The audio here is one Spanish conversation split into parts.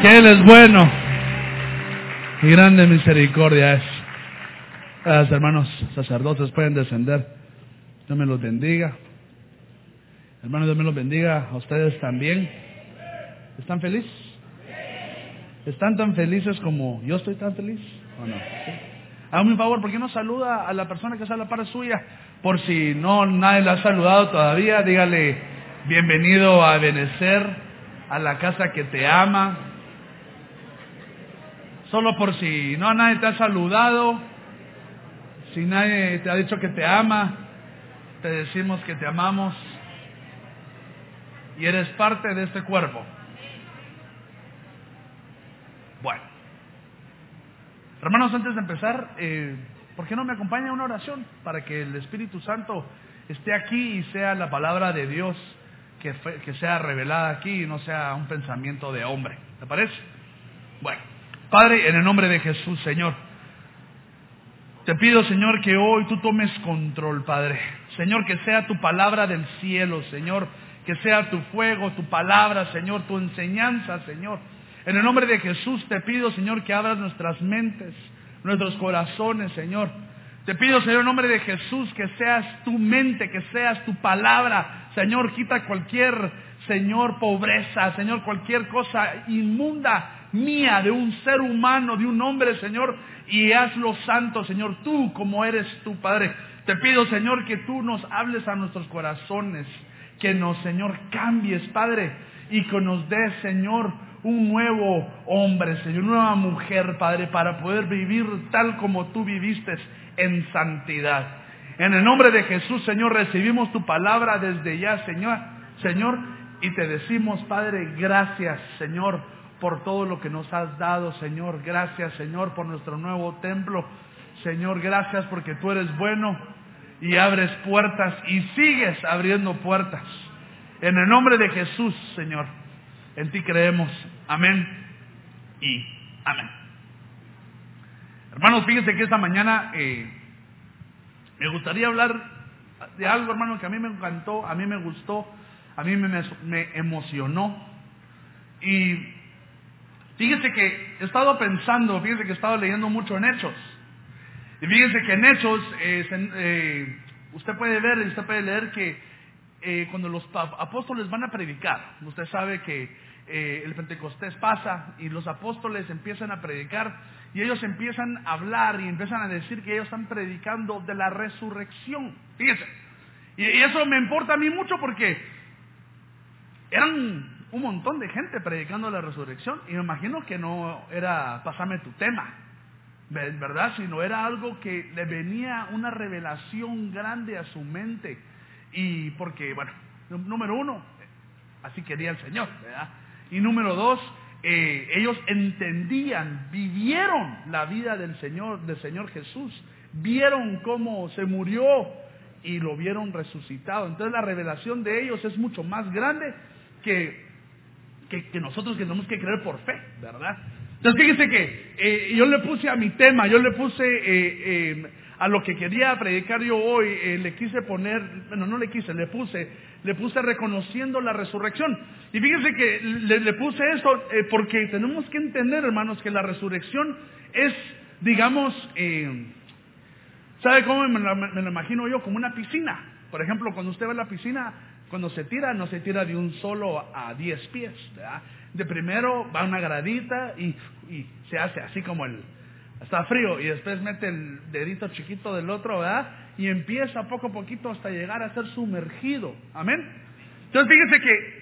que Él es bueno y grande misericordia es. Hermanos sacerdotes pueden descender. Dios me los bendiga. Hermanos, Dios me los bendiga a ustedes también. ¿Están felices? ¿Están tan felices como yo estoy tan feliz? ¿O no? Hágame un favor, ¿por qué no saluda a la persona que está a la par suya? Por si no nadie la ha saludado todavía, dígale bienvenido a Benecer, a la casa que te ama. Solo por si no nadie te ha saludado, si nadie te ha dicho que te ama, te decimos que te amamos y eres parte de este cuerpo. Bueno, hermanos, antes de empezar, eh, ¿por qué no me acompaña una oración para que el Espíritu Santo esté aquí y sea la palabra de Dios que, que sea revelada aquí y no sea un pensamiento de hombre? ¿Te parece? Bueno, Padre, en el nombre de Jesús, Señor, te pido, Señor, que hoy tú tomes control, Padre. Señor, que sea tu palabra del cielo, Señor, que sea tu fuego, tu palabra, Señor, tu enseñanza, Señor en el nombre de Jesús te pido, Señor, que abras nuestras mentes, nuestros corazones, Señor. Te pido, Señor, en nombre de Jesús, que seas tu mente, que seas tu palabra. Señor, quita cualquier, Señor, pobreza, Señor, cualquier cosa inmunda mía de un ser humano, de un hombre, Señor, y hazlo santo, Señor, tú como eres tu Padre. Te pido, Señor, que tú nos hables a nuestros corazones, que nos, Señor, cambies, Padre, y que nos des, Señor, un nuevo hombre, Señor, una nueva mujer, Padre, para poder vivir tal como tú viviste en santidad. En el nombre de Jesús, Señor, recibimos tu palabra desde ya, Señor, Señor, y te decimos, Padre, gracias, Señor, por todo lo que nos has dado, Señor. Gracias, Señor, por nuestro nuevo templo. Señor, gracias porque tú eres bueno y abres puertas y sigues abriendo puertas. En el nombre de Jesús, Señor. En ti creemos. Amén y amén. Hermanos, fíjense que esta mañana eh, me gustaría hablar de algo, hermano, que a mí me encantó, a mí me gustó, a mí me, me emocionó. Y fíjense que he estado pensando, fíjense que he estado leyendo mucho en Hechos. Y fíjense que en Hechos, eh, eh, usted puede ver, usted puede leer que eh, cuando los apóstoles van a predicar, usted sabe que el Pentecostés pasa y los apóstoles empiezan a predicar y ellos empiezan a hablar y empiezan a decir que ellos están predicando de la resurrección. Fíjense. Y, y eso me importa a mí mucho porque eran un montón de gente predicando la resurrección y me imagino que no era pasarme tu tema, ¿verdad? Sino era algo que le venía una revelación grande a su mente y porque, bueno, número uno, así quería el Señor, ¿verdad? Y número dos, eh, ellos entendían, vivieron la vida del Señor, del Señor Jesús, vieron cómo se murió y lo vieron resucitado. Entonces la revelación de ellos es mucho más grande que, que, nosotros tenemos que creer por fe, ¿verdad? Entonces fíjense que eh, yo le puse a mi tema, yo le puse eh, a lo que quería predicar yo hoy, eh, le quise poner, bueno, no le quise, le puse, le puse reconociendo la resurrección. Y fíjense que le, puse esto eh, porque tenemos que entender, hermanos, que la resurrección es, digamos, eh, ¿sabe cómo me lo, imagino yo? Como una piscina. Por ejemplo, cuando usted va a la piscina, cuando se tira, no se tira de un solo a diez pies. De primero va una gradita y se hace así como el, está frío y después mete el dedito chiquito del otro, ¿verdad? Y empieza poco a poquito hasta llegar a ser sumergido. Amén. Entonces fíjense que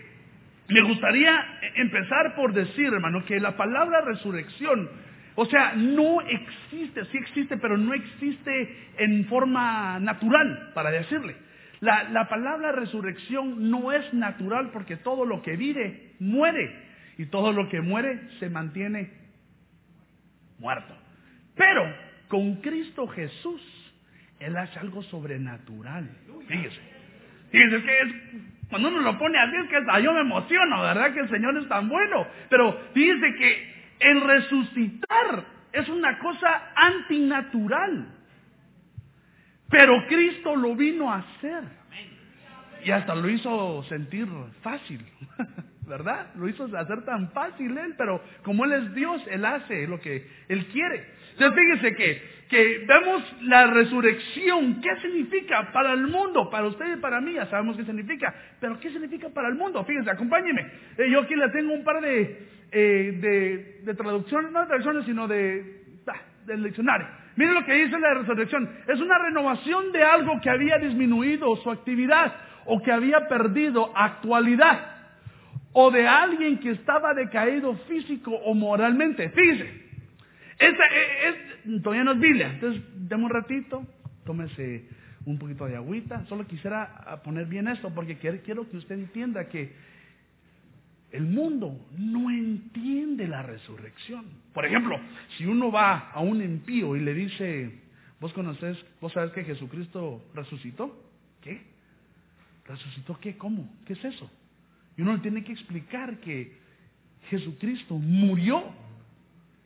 me gustaría empezar por decir, hermano, que la palabra resurrección, o sea, no existe, sí existe, pero no existe en forma natural, para decirle. La, la palabra resurrección no es natural porque todo lo que vive muere y todo lo que muere se mantiene muerto. Pero con Cristo Jesús, Él hace algo sobrenatural. Fíjese. Fíjese que cuando uno lo pone así es que yo me emociono, ¿verdad? Que el Señor es tan bueno. Pero fíjese que el resucitar es una cosa antinatural. Pero Cristo lo vino a hacer. Y hasta lo hizo sentir fácil. ¿verdad? Lo hizo hacer tan fácil Él, pero como Él es Dios, Él hace lo que Él quiere. Entonces fíjese que, que vemos la resurrección. ¿Qué significa para el mundo? Para usted y para mí ya sabemos qué significa. Pero ¿qué significa para el mundo? Fíjense, acompáñeme. Eh, yo aquí le tengo un par de, eh, de, de traducciones, no de traducciones, sino de, del diccionario. Miren lo que dice la resurrección. Es una renovación de algo que había disminuido su actividad o que había perdido actualidad o de alguien que estaba decaído físico o moralmente. Fíjese, esta es, todavía no es Biblia. Entonces, deme un ratito, tómese un poquito de agüita. Solo quisiera poner bien esto porque quiero que usted entienda que el mundo no entiende la resurrección. Por ejemplo, si uno va a un impío y le dice, ¿vos conoces, vos sabes que Jesucristo resucitó? ¿Qué? ¿Resucitó qué? ¿Cómo? ¿Qué es eso? Y uno le tiene que explicar que Jesucristo murió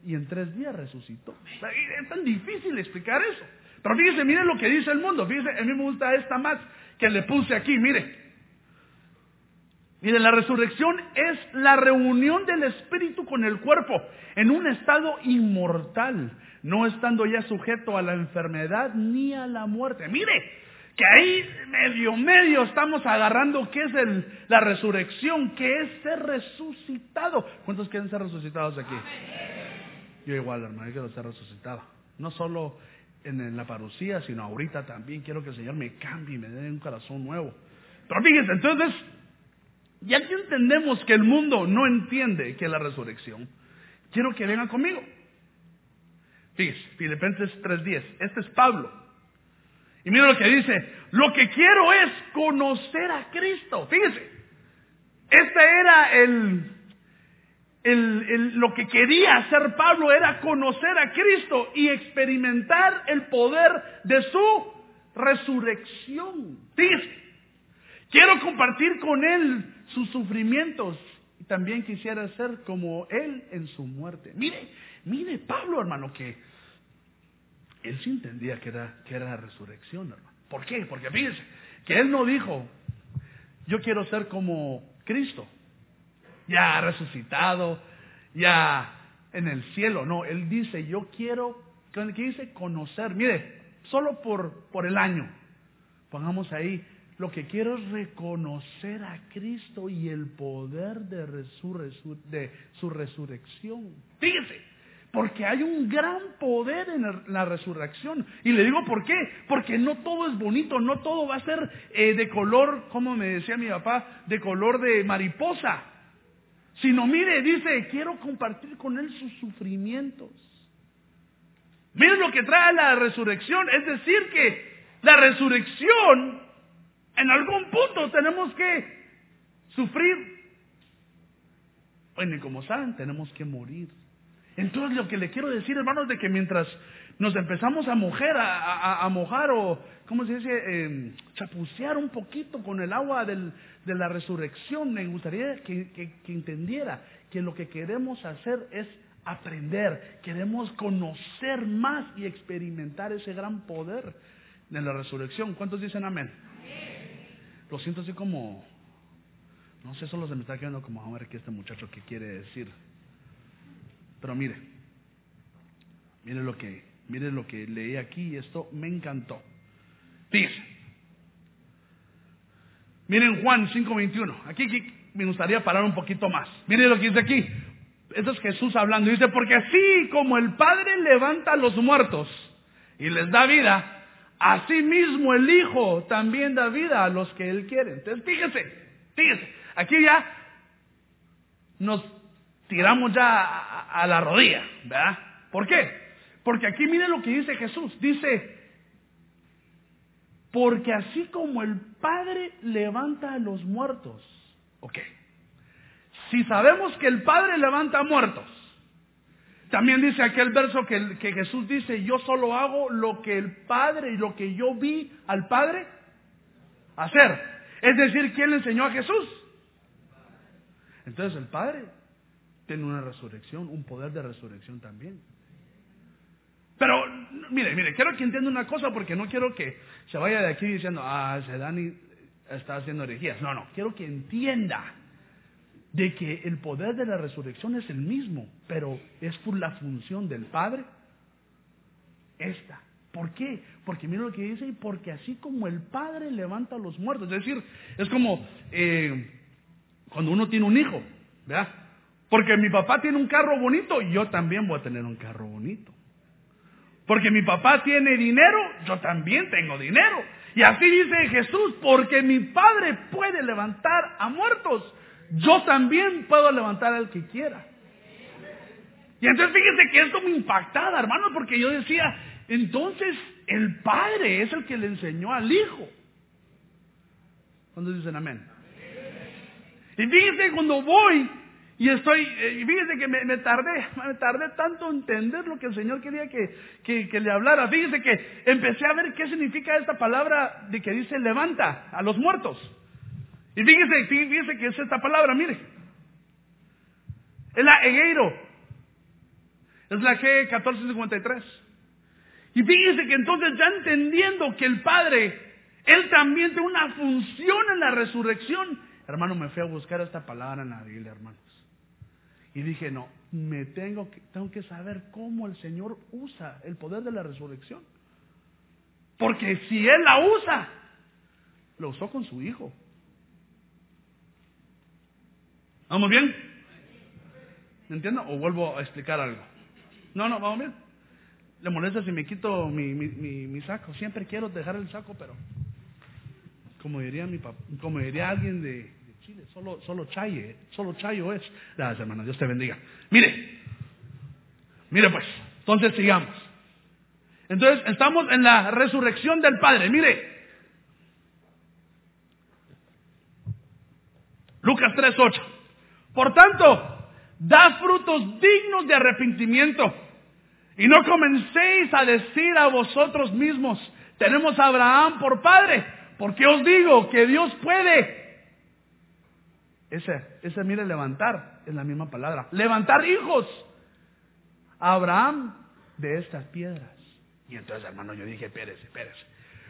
y en tres días resucitó. Es tan difícil explicar eso. Pero fíjese, mire lo que dice el mundo. Fíjese, a mí me gusta esta más que le puse aquí. Mire, Mire, la resurrección es la reunión del espíritu con el cuerpo en un estado inmortal, no estando ya sujeto a la enfermedad ni a la muerte. Mire, que ahí medio medio estamos agarrando qué es la resurrección, que es ser resucitado. ¿Cuántos quieren ser resucitados aquí? Yo igual, hermano, yo quiero ser resucitado. No solo en, la parucía, sino ahorita también quiero que el Señor me cambie y me dé un corazón nuevo. Pero fíjense, entonces, ya que entendemos que el mundo no entiende que es la resurrección, quiero que vengan conmigo. Fíjense, Filipenses 3.10. Este es Pablo. Y mira lo que dice, lo que quiero es conocer a Cristo. Fíjense, este era el, el, lo que quería hacer Pablo, era conocer a Cristo y experimentar el poder de su resurrección. Fíjense, quiero compartir con Él sus sufrimientos y también quisiera ser como Él en su muerte. Mire, mire Pablo hermano que él sí entendía que era, que era la resurrección, hermano. ¿Por qué? Porque fíjense, que él no dijo, yo quiero ser como Cristo, ya resucitado, ya en el cielo. No, él dice, yo quiero, ¿qué dice? Conocer. Mire, solo por, por el año, pongamos ahí, lo que quiero es reconocer a Cristo y el poder de, su resurrección. Fíjese, porque hay un gran poder en la resurrección. Y le digo por qué. Porque no todo es bonito, no todo va a ser eh, de color, como me decía mi papá, de color de mariposa. Sino mire, dice, quiero compartir con él sus sufrimientos. Miren lo que trae la resurrección. Es decir, que la resurrección, en algún punto tenemos que sufrir. Bueno, y como saben, tenemos que morir. Entonces lo que le quiero decir, hermanos, de que mientras nos empezamos a mojar, a, mojar o, ¿cómo se dice?, em, chapucear un poquito con el agua de la resurrección, me gustaría que entendiera que lo que queremos hacer es aprender, queremos conocer más y experimentar ese gran poder de la resurrección. ¿Cuántos dicen amén? Lo siento así como, no sé, solo se me está quedando como, a ver qué este muchacho qué quiere decir. Pero mire, mire lo que, mire lo que leí aquí y esto me encantó. Fíjese. Miren Juan 5:21. Aquí, aquí me gustaría parar un poquito más. Mire lo que dice aquí. Esto es Jesús hablando. Dice, porque así como el Padre levanta a los muertos y les da vida, así mismo el Hijo también da vida a los que Él quiere. Entonces, fíjese, fíjese. Aquí ya nos tiramos ya a, la rodilla, ¿verdad? ¿Por qué? Porque aquí mire lo que dice Jesús. Dice, porque así como el Padre levanta a los muertos, ok, si sabemos que el Padre levanta muertos, también dice aquel verso que, Jesús dice, yo solo hago lo que el Padre y lo que yo vi al Padre hacer. Es decir, ¿quién le enseñó a Jesús? Entonces el Padre tiene una resurrección, un poder de resurrección también. Pero, mire, mire, quiero que entienda una cosa porque no quiero que se vaya de aquí diciendo, ah, ese Dani está haciendo herejías. No, no, quiero que entienda de que el poder de la resurrección es el mismo, pero es por la función del Padre. Esta. ¿Por qué? Porque mira lo que dice, y porque así como el Padre levanta a los muertos, es decir, es como eh, cuando uno tiene un hijo, ¿verdad? Porque mi papá tiene un carro bonito, yo también voy a tener un carro bonito. Porque mi papá tiene dinero, yo también tengo dinero. Y así dice Jesús, porque mi Padre puede levantar a muertos, yo también puedo levantar al que quiera. Y entonces fíjese que esto me impactaba, hermano, porque yo decía, entonces el Padre es el que le enseñó al Hijo. ¿Cuándo dicen amén? Y fíjese cuando voy y estoy, eh, y fíjese que me, tardé, me tardé tanto en entender lo que el Señor quería que, que, le hablara. Fíjese que empecé a ver qué significa esta palabra de que dice levanta a los muertos. Y fíjese, fíjese que es esta palabra, mire. Es la Egeiro. Es la G1453. Y fíjese que entonces ya entendiendo que el Padre, Él también tiene una función en la resurrección. Hermano, me fui a buscar esta palabra en la Biblia, hermanos. Y dije, no, me tengo que, tengo que saber cómo el Señor usa el poder de la resurrección. Porque si Él la usa, lo usó con su Hijo. ¿Vamos bien? ¿Me entiendo? ¿O vuelvo a explicar algo? No, no, vamos bien. Le molesta si me quito mi, mi, mi, saco. Siempre quiero dejar el saco, pero como diría mi papá, como diría alguien de, Chile, solo, solo chaye, solo chayo es. Gracias, hermano, Dios te bendiga. Mire, mire pues, entonces sigamos. Entonces estamos en la resurrección del Padre. Mire, Lucas 3.8. Por tanto, da frutos dignos de arrepentimiento. Y no comencéis a decir a vosotros mismos, tenemos a Abraham por padre, porque os digo que Dios puede. Ese, ese mire levantar, es la misma palabra. Levantar hijos. A Abraham de estas piedras. Y entonces, hermano, yo dije, espérese, espérese.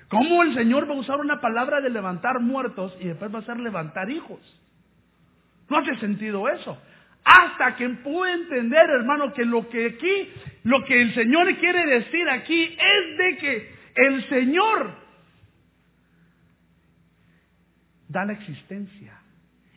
¿Cómo el Señor va a usar una palabra de levantar muertos y después va a ser levantar hijos? No hace sentido eso. Hasta que pude entender, hermano, que lo que aquí, lo que el Señor quiere decir aquí es de que el Señor da la existencia.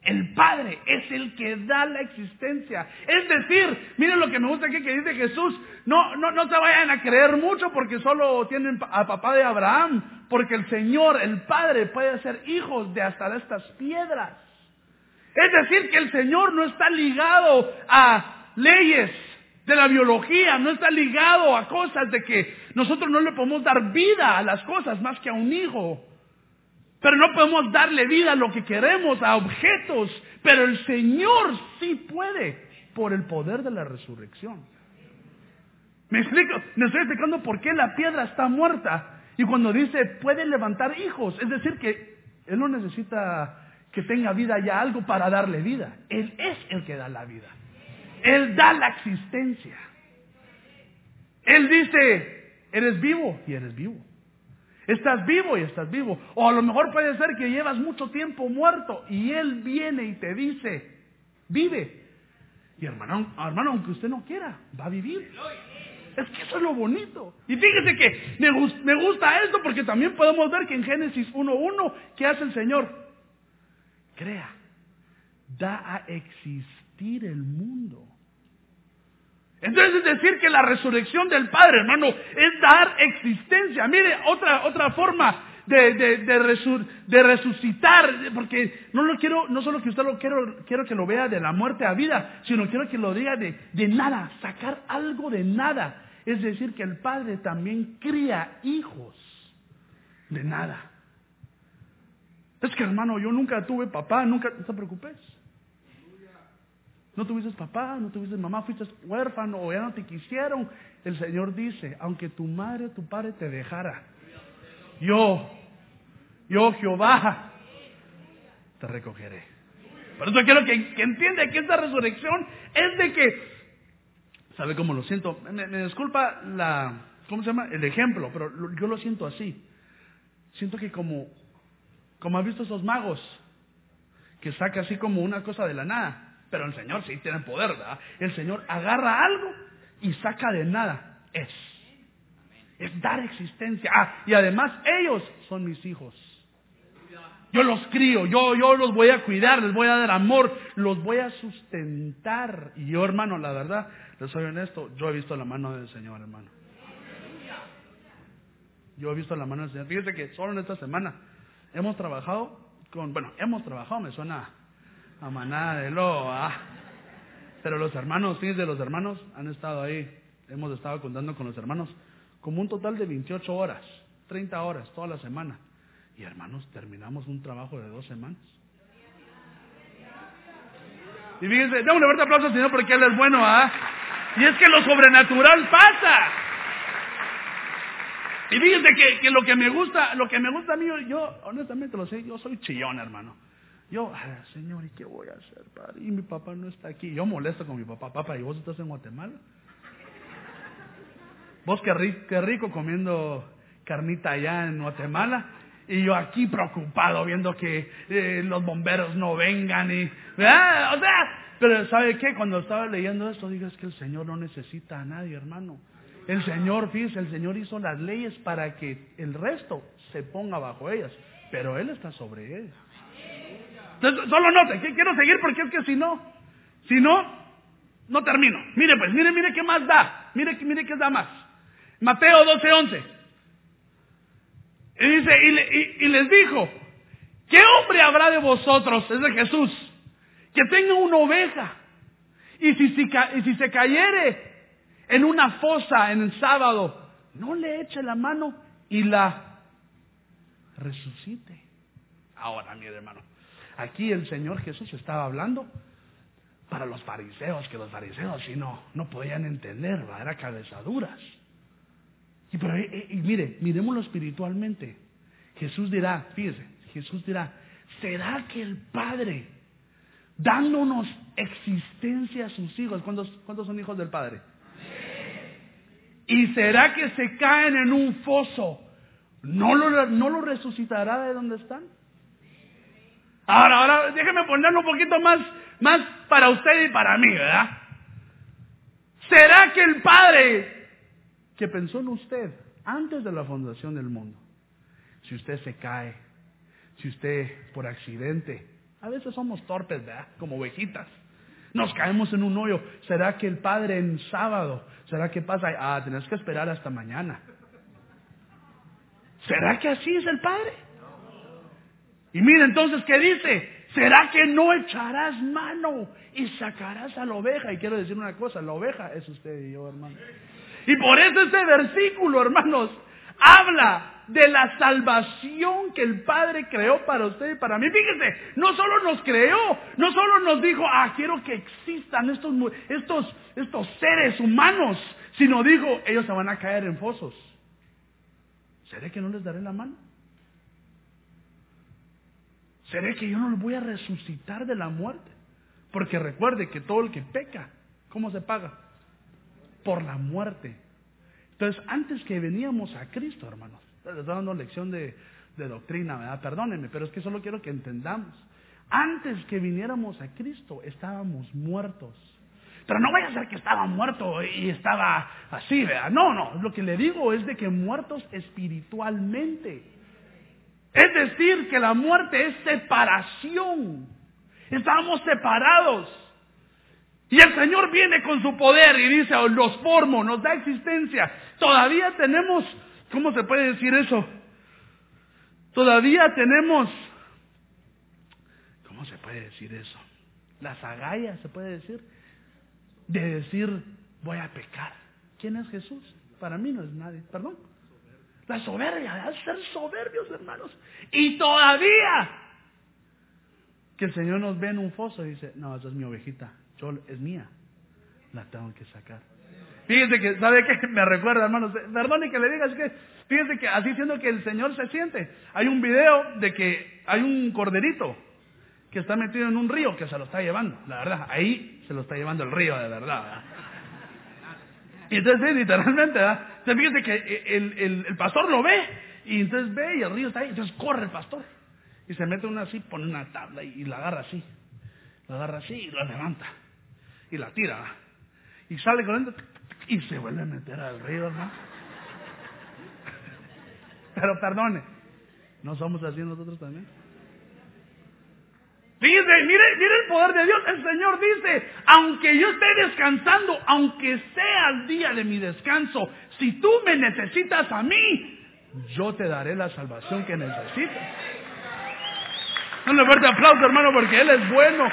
El Padre es el que da la existencia. Es decir, miren lo que me gusta aquí que dice Jesús, no, no, no se vayan a creer mucho porque solo tienen a papá de Abraham, porque el Señor, el Padre, puede ser hijos de hasta estas piedras. Es decir, que el Señor no está ligado a leyes de la biología, no está ligado a cosas de que nosotros no le podemos dar vida a las cosas más que a un hijo. Pero no podemos darle vida a lo que queremos, a objetos. Pero el Señor sí puede por el poder de la resurrección. Me estoy explicando por qué la piedra está muerta. Y cuando dice puede levantar hijos, es decir que Él no necesita que tenga vida ya algo para darle vida. Él es el que da la vida. Él da la existencia. Él dice, eres vivo y eres vivo. Estás vivo y estás vivo. O a lo mejor puede ser que llevas mucho tiempo muerto y Él viene y te dice, vive. Y hermano, hermano, aunque usted no quiera, va a vivir. Es que eso es lo bonito. Y fíjese que me, me gusta esto porque también podemos ver que en Génesis 1.1, ¿qué hace el Señor? Crea, da a existir el mundo. Entonces es decir que la resurrección del Padre, hermano, es dar existencia. Mire, otra, otra forma de, de, resucitar, porque no lo quiero, no solo que usted lo quiero, quiero que lo vea de la muerte a vida, sino quiero que lo diga de, de nada, sacar algo de nada. Es decir, que el Padre también cría hijos de nada. Es que hermano, yo nunca tuve papá, nunca, no te preocupes. No tuviste papá, no tuviste mamá, fuiste huérfano o ya no te quisieron. El Señor dice, aunque tu madre o tu padre te dejara, yo, yo Jehová, te recogeré. Por eso quiero que, que entienda que esta resurrección es de que, ¿sabe cómo lo siento? Me, me, disculpa la, ¿cómo se llama? El ejemplo, pero yo lo siento así. Siento que como como has visto esos magos, que saca así como una cosa de la nada. Pero el Señor sí tiene poder, ¿verdad? El Señor agarra algo y saca de nada. Es. Es dar existencia. Ah, y además ellos son mis hijos. Yo los crío, yo, yo los voy a cuidar, les voy a dar amor, los voy a sustentar. Y yo, hermano, la verdad, les soy honesto, yo he visto la mano del Señor, hermano. Yo he visto la mano del Señor. Fíjense que solo en esta semana hemos trabajado con, bueno, hemos trabajado, me suena a manada de lobo, ah. Pero los hermanos, fíjense, los hermanos han estado ahí, hemos estado contando con los hermanos, como un total de 28 horas, 30 horas toda la semana. Y hermanos, terminamos un trabajo de dos semanas. Y fíjense, démosle un fuerte aplauso al Señor porque Él es bueno, ¿ah? Y es que lo sobrenatural pasa. Y fíjense que, que, lo que me gusta, lo que me gusta a mí, yo honestamente lo sé, yo soy chillón, hermano. Yo, Señor, ¿y qué voy a hacer, padre? Y mi papá no está aquí. Yo molesto con mi papá, papá, ¿y vos estás en Guatemala? Vos qué rico, qué rico comiendo carnita allá en Guatemala. Y yo aquí preocupado viendo que eh, los bomberos no vengan y... ¿verdad? O sea, pero ¿sabe qué? Cuando estaba leyendo esto, digo, es que el Señor no necesita a nadie, hermano. El Señor, fíjese, el Señor hizo las leyes para que el resto se ponga bajo ellas, pero Él está sobre ellas. Entonces, solo note, quiero seguir porque es que si no, si no, no termino. Mire pues, mire, mire qué más da. Mire, mire qué da más. Mateo 12, 11. Y dice, y, les dijo, ¿qué hombre habrá de vosotros? Es de Jesús, que tenga una oveja. Y si, y si se cayere en una fosa en el sábado, no le eche la mano y la resucite. Ahora, mi hermano, aquí el Señor Jesús estaba hablando para los fariseos, que los fariseos si no, no podían entender, era cabezaduras. Y, eh, eh, y, mire, miremoslo espiritualmente. Jesús dirá, fíjese, Jesús dirá, ¿será que el Padre, dándonos existencia a sus hijos, ¿cuántos, cuántos son hijos del Padre? ¿Y será que se caen en un foso? ¿No lo, no lo resucitará de donde están? Ahora, ahora, déjeme ponerlo un poquito más, más para usted y para mí, ¿verdad? ¿Será que el Padre que pensó en usted antes de la fundación del mundo. Si usted se cae, si usted por accidente, a veces somos torpes, ¿verdad? Como ovejitas. Nos caemos en un hoyo. ¿Será que el Padre en sábado, será que pasa? Ah, tenés que esperar hasta mañana. ¿Será que así es el Padre? Y mira entonces, ¿qué dice? ¿Será que no echarás mano y sacarás a la oveja? Y quiero decir una cosa, la oveja es usted y yo, hermano. Y por eso este versículo, hermanos, habla de la salvación que el Padre creó para usted y para mí. Fíjese, no solo nos creó, no solo nos dijo, ah, quiero que existan estos, estos, estos seres humanos, sino dijo, ellos se van a caer en fosos. ¿Seré que no les daré la mano? ¿Seré que yo no les voy a resucitar de la muerte? Porque recuerde que todo el que peca, ¿cómo se paga? por la muerte. Entonces, antes que veníamos a Cristo, hermanos, les dando lección de, doctrina, ¿verdad? Perdónenme, pero es que solo quiero que entendamos. Antes que viniéramos a Cristo, estábamos muertos. Pero no vaya a ser que estaba muerto y estaba así, ¿verdad? No, no, lo que le digo es de que muertos espiritualmente. Es decir, que la muerte es separación. Estábamos separados. Y el Señor viene con su poder y dice, los formo, nos da existencia. Todavía tenemos, ¿cómo se puede decir eso? Todavía tenemos, ¿cómo se puede decir eso? Las agallas, se puede decir, de decir, voy a pecar. ¿Quién es Jesús? Para mí no es nadie, perdón. La soberbia, de ser soberbios, hermanos. Y todavía que el Señor nos ve en un foso y dice, no, esa es mi ovejita, yo, es mía. La tengo que sacar. Fíjense que, ¿sabe qué? Me recuerda, hermanos. Perdone que le diga, es que, fíjense que así siendo que el Señor se siente. Hay un video de que hay un corderito que está metido en un río que se lo está llevando, la verdad. Ahí se lo está llevando el río, de verdad. Y entonces, literalmente, ¿verdad? Entonces, fíjense que el, el, pastor lo ve y entonces ve y el río está ahí. Entonces corre el pastor y se mete una así, pone una tabla y la agarra así. La agarra así y la levanta. Y la tira. Y sale corriendo y se vuelve a meter al río, hermano. Pero perdone, ¿no somos así nosotros también? Dice, mire, mire el poder de Dios. El Señor dice, aunque yo esté descansando, aunque sea el día de mi descanso, si tú me necesitas a mí, yo te daré la salvación que necesitas. Un fuerte aplauso, hermano, porque Él es bueno.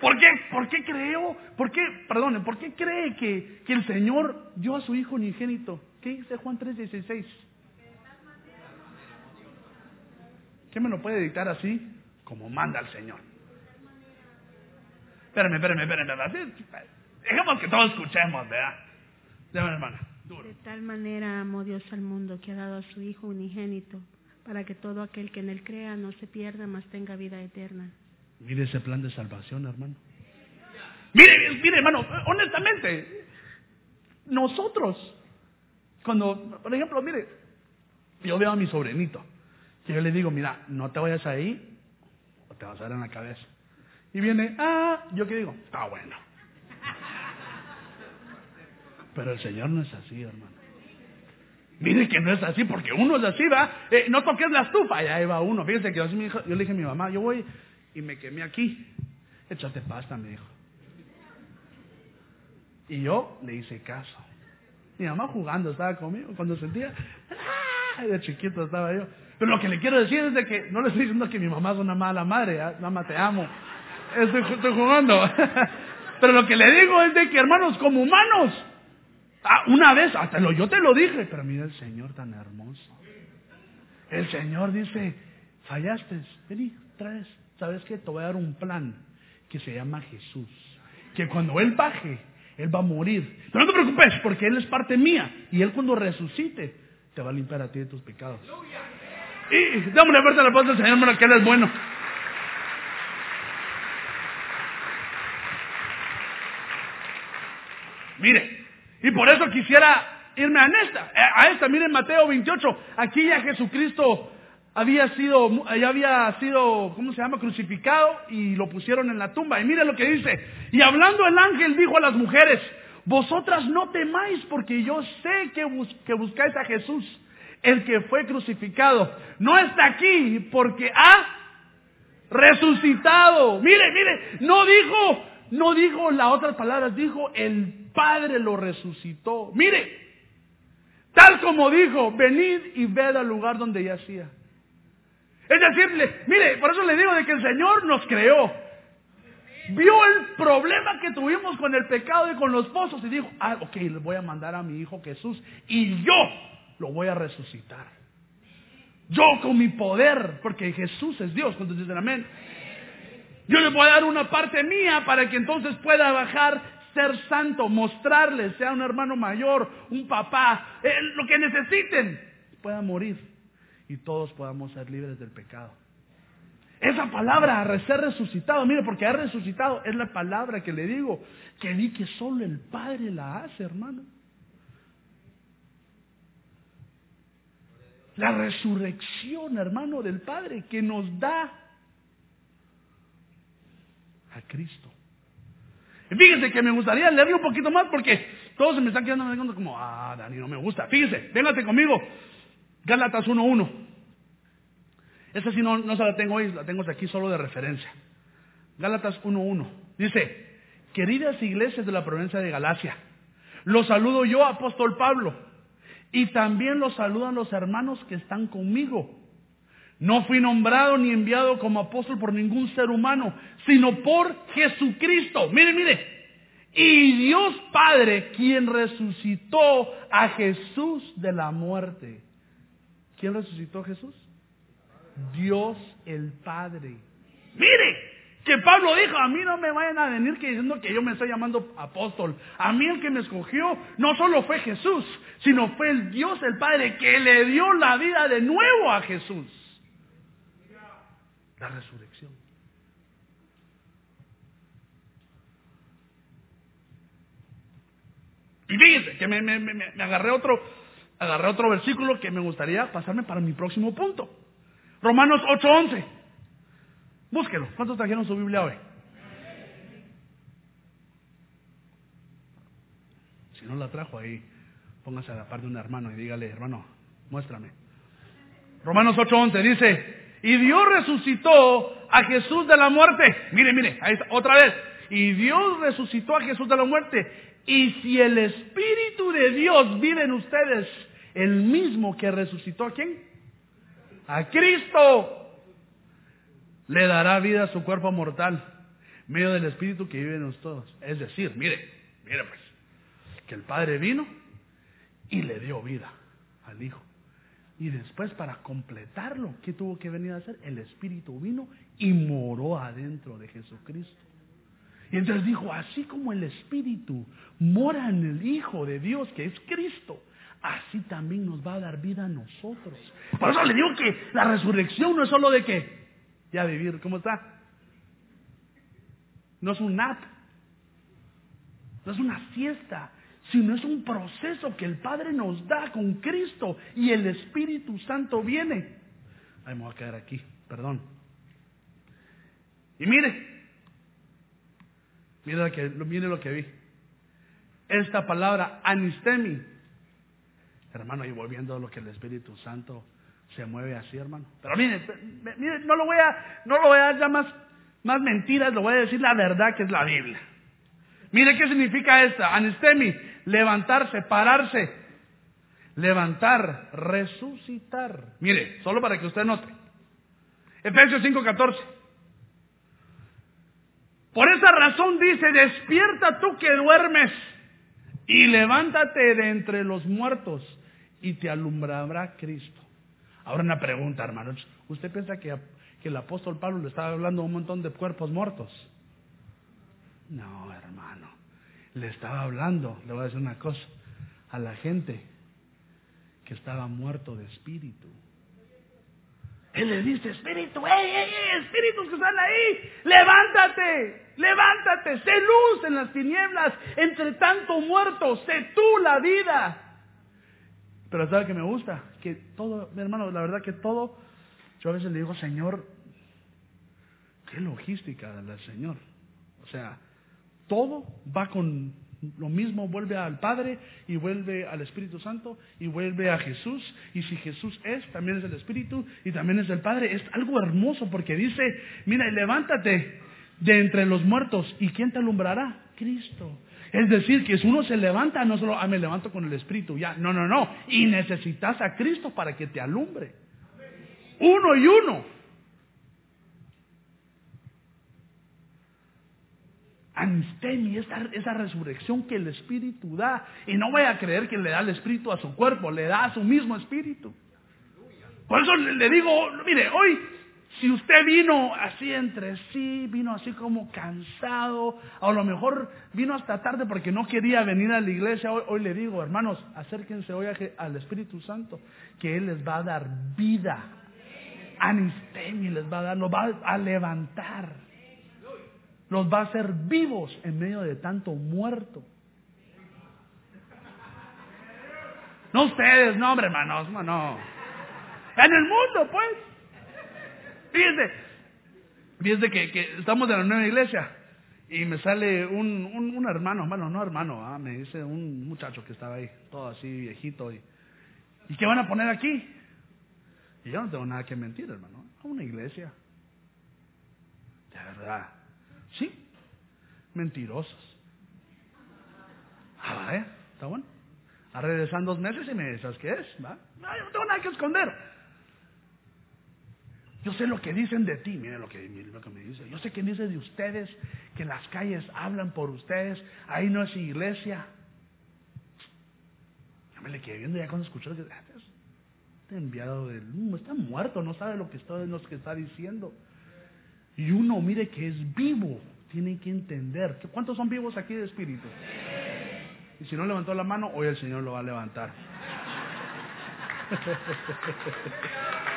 ¿Por qué? ¿Por qué creo? ¿Por qué, perdone, por qué cree que, que el Señor dio a su Hijo unigénito? ¿Qué dice Juan 3:16? ¿Qué me lo puede dictar así? Como manda el Señor. Espérame, espérame, espérame. Dejemos que todos escuchemos, ¿verdad? Déjame, hermana. De tal manera amó Dios al mundo que ha dado a su Hijo unigénito, para que todo aquel que en él crea no se pierda, mas tenga vida eterna. Mire ese plan de salvación, hermano. Mire, mire, hermano, honestamente, nosotros, cuando, por ejemplo, mire, yo veo a mi sobrinito, que yo le digo, mira, no te vayas ahí o te vas a dar en la cabeza. Y viene, ah, yo qué digo, está bueno. Pero el Señor no es así, hermano. Mire que no es así, porque uno es así, va. Eh, no toques la estufa, ya va uno. Fíjese que yo, yo le dije a mi mamá, yo voy y me quemé aquí. Échate pasta, me dijo. Y yo le hice caso. Mi mamá jugando estaba conmigo. Cuando sentía, ¡ah! de chiquito estaba yo. Pero lo que le quiero decir es de que no le estoy diciendo que mi mamá es una mala madre. Mamá, te amo. Estoy, estoy jugando. Pero lo que le digo es de que, hermanos, como humanos, Ah, una vez, hasta lo, yo te lo dije, pero mira el Señor tan hermoso. El Señor dice, fallaste, vení, traes, ¿sabes qué? Te voy a dar un plan que se llama Jesús. Que cuando Él baje, Él va a morir. Pero no te preocupes, porque Él es parte mía. Y Él cuando resucite, te va a limpiar a ti de tus pecados. Y dame una fuerza a la paz del Señor, que Él es bueno. Mire, y por eso quisiera irme a esta, a esta, miren Mateo 28, aquí ya Jesucristo había sido, ya había sido, ¿cómo se llama? Crucificado y lo pusieron en la tumba. Y miren lo que dice. Y hablando el ángel dijo a las mujeres, vosotras no temáis porque yo sé que, que buscáis a Jesús, el que fue crucificado. No está aquí porque ha resucitado. Mire, mire, no dijo, no dijo las otras palabras, dijo el Padre lo resucitó. Mire, tal como dijo, venid y ved al lugar donde yacía. Es decir, mire, por eso le digo de que el Señor nos creó. Vio el problema que tuvimos con el pecado y con los pozos y dijo, ah, ok, le voy a mandar a mi hijo Jesús y yo lo voy a resucitar. Yo con mi poder, porque Jesús es Dios, cuando dicen amén. Yo le voy a dar una parte mía para que entonces pueda bajar ser santo, mostrarles, sea un hermano mayor, un papá, eh, lo que necesiten, pueda morir y todos podamos ser libres del pecado. Esa palabra, ser resucitado, mire, porque ha resucitado, es la palabra que le digo, que vi que solo el Padre la hace, hermano. La resurrección, hermano, del Padre, que nos da a Cristo. Fíjese que me gustaría leerle un poquito más porque todos se me están quedando como, ah, Dani, no me gusta. Fíjese, véngate conmigo. Gálatas 1.1. Esa sí no, no se la tengo hoy, la tengo aquí solo de referencia. Gálatas 1.1. Dice, queridas iglesias de la provincia de Galacia, los saludo yo, apóstol Pablo, y también los saludan los hermanos que están conmigo no fui nombrado ni enviado como apóstol por ningún ser humano, sino por Jesucristo. Mire, mire. Y Dios Padre, quien resucitó a Jesús de la muerte. ¿Quién resucitó a Jesús? Dios el Padre. Mire, que Pablo dijo, a mí no me vayan a venir diciendo que yo me estoy llamando apóstol. A mí el que me escogió no solo fue Jesús, sino fue el Dios el Padre que le dio la vida de nuevo a Jesús la resurrección. Y fíjense que me, agarré otro, agarré otro versículo que me gustaría pasarme para mi próximo punto. Romanos 8:11. Búsquelo. ¿Cuántos trajeron su Biblia hoy? Si no la trajo ahí, póngase a la par de un hermano y dígale, hermano, muéstrame. Romanos 8:11 dice, y Dios resucitó a Jesús de la muerte. Mire, mire, ahí está, otra vez. Y Dios resucitó a Jesús de la muerte. Y si el Espíritu de Dios vive en ustedes, el mismo que resucitó a quién? A Cristo. Le dará vida a su cuerpo mortal, medio del Espíritu que vive en nosotros. Es decir, mire, mire pues, que el Padre vino y le dio vida al Hijo. Y después para completarlo, ¿qué tuvo que venir a hacer? El Espíritu vino y moró adentro de Jesucristo. Y entonces dijo, así como el Espíritu mora en el Hijo de Dios, que es Cristo, así también nos va a dar vida a nosotros. Por eso le digo que la resurrección no es solo de qué, ya vivir, ¿cómo está? No es un nap, no es una siesta, sino es un proceso que el Padre nos da con Cristo y el Espíritu Santo viene. Ay, me voy a quedar aquí, perdón. Y mire, mire lo que, mire lo que vi. Esta palabra, anistemi. Hermano, y volviendo a lo que el Espíritu Santo se mueve así, hermano. Pero mire, mire, no lo voy a, no lo voy a dar más, más mentiras, lo voy a decir la verdad que es la Biblia. Mire qué significa esta, anistemi, levantarse, pararse, levantar, resucitar. Mire, solo para que usted note. Efesios 5:14. Por esa razón dice, despierta tú que duermes y levántate de entre los muertos y te alumbrará Cristo. Ahora una pregunta, hermanos. ¿Usted piensa que, que el apóstol Pablo le estaba hablando a un montón de cuerpos muertos? No, hermano. Le estaba hablando, le voy a decir una cosa, a la gente que estaba muerto de espíritu. Él le dice, espíritu, ¡ey, ey, ey! Espíritus que están ahí, levántate, levántate, sé luz en las tinieblas, entre tanto muerto, sé tú la vida. Pero ¿sabe que me gusta? Que todo, mi hermano, la verdad que todo, yo a veces le digo, Señor, qué logística del Señor. O sea, todo va con lo mismo, vuelve al Padre y vuelve al Espíritu Santo y vuelve a Jesús. Y si Jesús es, también es el Espíritu y también es el Padre. Es algo hermoso porque dice, mira, levántate de entre los muertos. ¿Y quién te alumbrará? Cristo. Es decir, que si uno se levanta, no solo, ah, me levanto con el Espíritu, ya. No, no, no. Y necesitas a Cristo para que te alumbre. Uno y uno. Anistemi, esa, esa resurrección que el Espíritu da. Y no voy a creer que le da el Espíritu a su cuerpo, le da a su mismo Espíritu. Por eso le digo, mire, hoy, si usted vino así entre sí, vino así como cansado, a lo mejor vino hasta tarde porque no quería venir a la iglesia, hoy, le digo, hermanos, acérquense hoy al Espíritu Santo, que Él les va a dar vida. Anistemi les va a dar, nos va a levantar los va a hacer vivos en medio de tanto muerto. No ustedes, no, hombre, hermanos, no, no. En el mundo, pues. Fíjense, fíjense que, estamos en la nueva iglesia y me sale un, un, hermano, bueno, no hermano, ah, me dice un muchacho que estaba ahí, todo así viejito. Y, ¿Y qué van a poner aquí? Y yo no tengo nada que mentir, hermano. A una iglesia. De verdad. Sí, mentirosos. Ah, ¿eh? ¿Está bueno? A regresan dos meses y me dices, ¿qué es? ¿Va? No, no tengo nada que esconder. Yo sé lo que dicen de ti, miren lo que, lo que me dice. Yo sé que dice de ustedes, que las calles hablan por ustedes, ahí no es iglesia. Ya me le quedé viendo ya cuando escuchó ah, está enviado del está muerto, no sabe lo que está, lo que está diciendo. Y uno, mire que es vivo, tiene que entender. ¿Cuántos son vivos aquí de espíritu? Y si no levantó la mano, hoy el Señor lo va a levantar.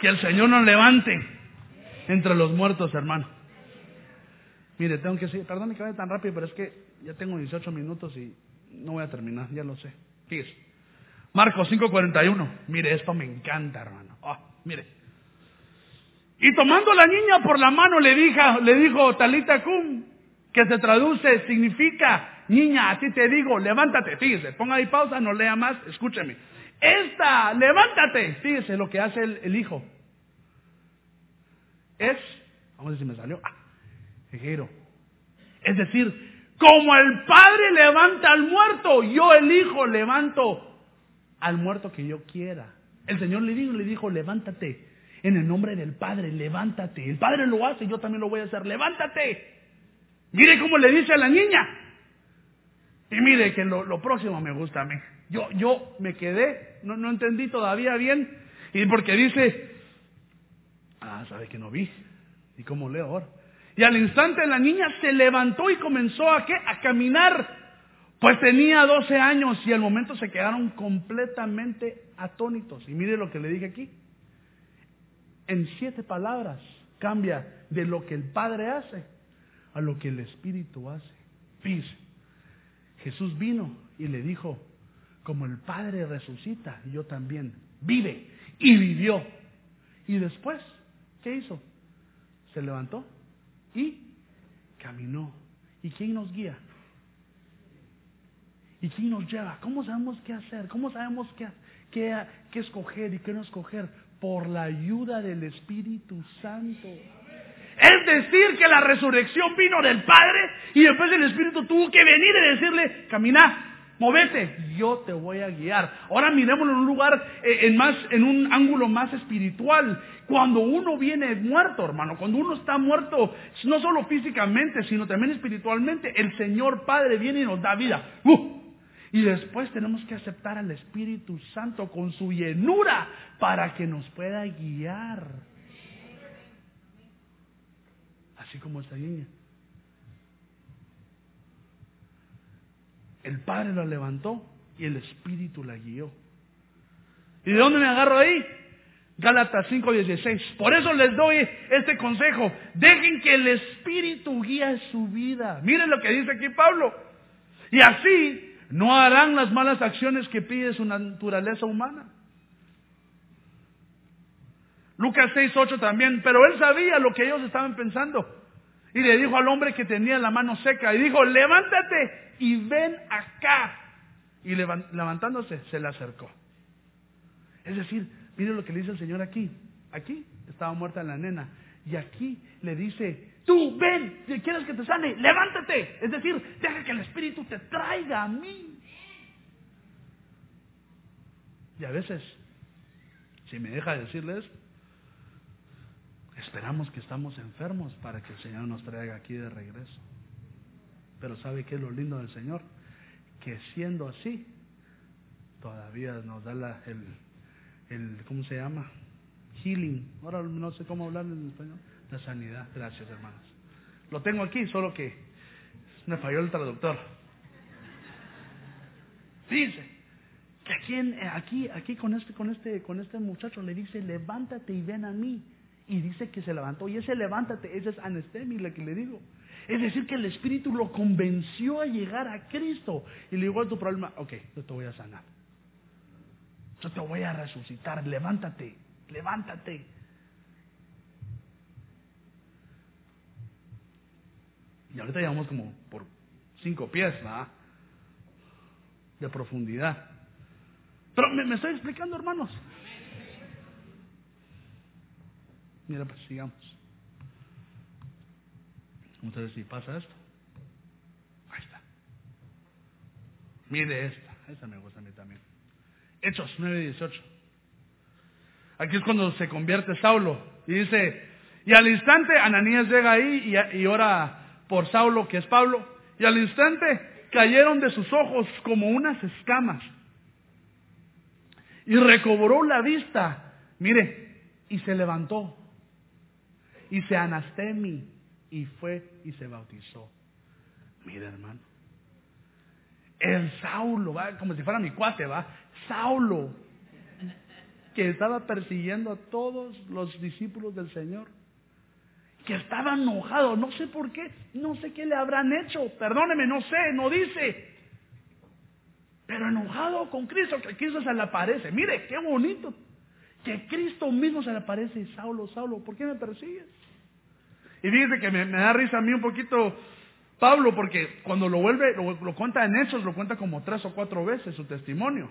que el Señor nos levante entre los muertos, hermano. Mire, tengo que decir, perdón que vaya tan rápido, pero es que ya tengo 18 minutos y no voy a terminar, ya lo sé. Fíjese. Marcos 5:41. Mire, esto me encanta, hermano. Ah, mire. Y tomando la niña por la mano le dijo, le dijo Talita Kum, que se traduce, significa, niña, a ti te digo, levántate, fíjese, ponga ahí pausa, no lea más, escúcheme. Esta, levántate, fíjese lo que hace el, hijo. Es, vamos a ver si me salió, ah, Es decir, como el padre levanta al muerto, yo el hijo levanto al muerto que yo quiera. El Señor le dijo, le dijo, levántate en el nombre del Padre, levántate. El Padre lo hace, yo también lo voy a hacer, levántate. Mire cómo le dice a la niña. Y mire que lo, próximo me gusta a mí. Yo, yo me quedé, no, no entendí todavía bien. Y porque dice, ah, sabe que no vi. ¿Y cómo leo ahora? Y al instante la niña se levantó y comenzó a, ¿qué? a caminar. Pues tenía 12 años y al momento se quedaron completamente atónitos. Y mire lo que le dije aquí en siete palabras cambia de lo que el Padre hace a lo que el Espíritu hace. Fíjese, Jesús vino y le dijo, como el Padre resucita, yo también, vive y vivió. Y después, ¿qué hizo? Se levantó y caminó. ¿Y quién nos guía? ¿Y quién nos lleva? ¿Cómo sabemos qué hacer? ¿Cómo sabemos qué, qué, qué escoger y qué no escoger? por la ayuda del Espíritu Santo. Es decir, que la resurrección vino del Padre y después el Espíritu tuvo que venir y decirle, camina, movete, yo te voy a guiar. Ahora miremoslo en un lugar, eh, en, más, en un ángulo más espiritual. Cuando uno viene muerto, hermano, cuando uno está muerto, no solo físicamente, sino también espiritualmente, el Señor Padre viene y nos da vida. ¡Uh! Y después tenemos que aceptar al Espíritu Santo con su llenura para que nos pueda guiar. Así como esta niña. El Padre la levantó y el Espíritu la guió. ¿Y de dónde me agarro ahí? Gálatas 5:16. Por eso les doy este consejo. Dejen que el Espíritu guíe su vida. Miren lo que dice aquí Pablo. Y así no harán las malas acciones que pide su naturaleza humana. Lucas 6.8 también, pero él sabía lo que ellos estaban pensando. Y le dijo al hombre que tenía la mano seca, y dijo, levántate y ven acá. Y levantándose, se le acercó. Es decir, mire lo que le dice el Señor aquí. Aquí estaba muerta la nena. Y aquí le dice, Tú ven, si quieres que te sane, levántate. Es decir, deja que el Espíritu te traiga a mí. Y a veces, si me deja decirles, esperamos que estamos enfermos para que el Señor nos traiga aquí de regreso. Pero ¿sabe qué es lo lindo del Señor? Que siendo así, todavía nos da la, el, ¿cómo se llama? Healing. Ahora no sé cómo hablar en español la sanidad. Gracias, hermanos. Lo tengo aquí, solo que me falló el traductor. Dice que aquí, aquí, aquí con este, con este, con este muchacho le dice, levántate y ven a mí. Y dice que se levantó. Y ese levántate, ese es anestemi, la que le digo. Es decir, que el Espíritu lo convenció a llegar a Cristo. Y le digo a tu problema, ok, yo te voy a sanar. Yo te voy a resucitar. Levántate, levántate. Y ahorita llevamos como por cinco pies, ¿verdad? De profundidad. Pero me, estoy explicando, hermanos. Mira, pues sigamos. Entonces, si pasa esto, ahí está. Mire esta, esta me gusta a mí también. Hechos 9 y 18. Aquí es cuando se convierte Saulo. Y dice, y al instante Ananías llega ahí y ora por Saulo, que es Pablo, y al instante cayeron de sus ojos como unas escamas. Y recobró la vista, mire, y se levantó, y se anastemi, y fue y se bautizó. Mire, hermano. El Saulo, ¿va? como si fuera mi cuate, va. Saulo, que estaba persiguiendo a todos los discípulos del Señor que estaba enojado, no sé por qué, no sé qué le habrán hecho, perdóneme, no sé, no dice. pero enojado con Cristo, que Cristo se le aparece. Mire, qué bonito. Que Cristo mismo se le aparece y Saulo, Saulo, ¿por qué me persigues? Y fíjese que me, da risa a mí un poquito Pablo, porque cuando lo vuelve, lo, lo, cuenta en Hechos, lo cuenta como tres o cuatro veces su testimonio.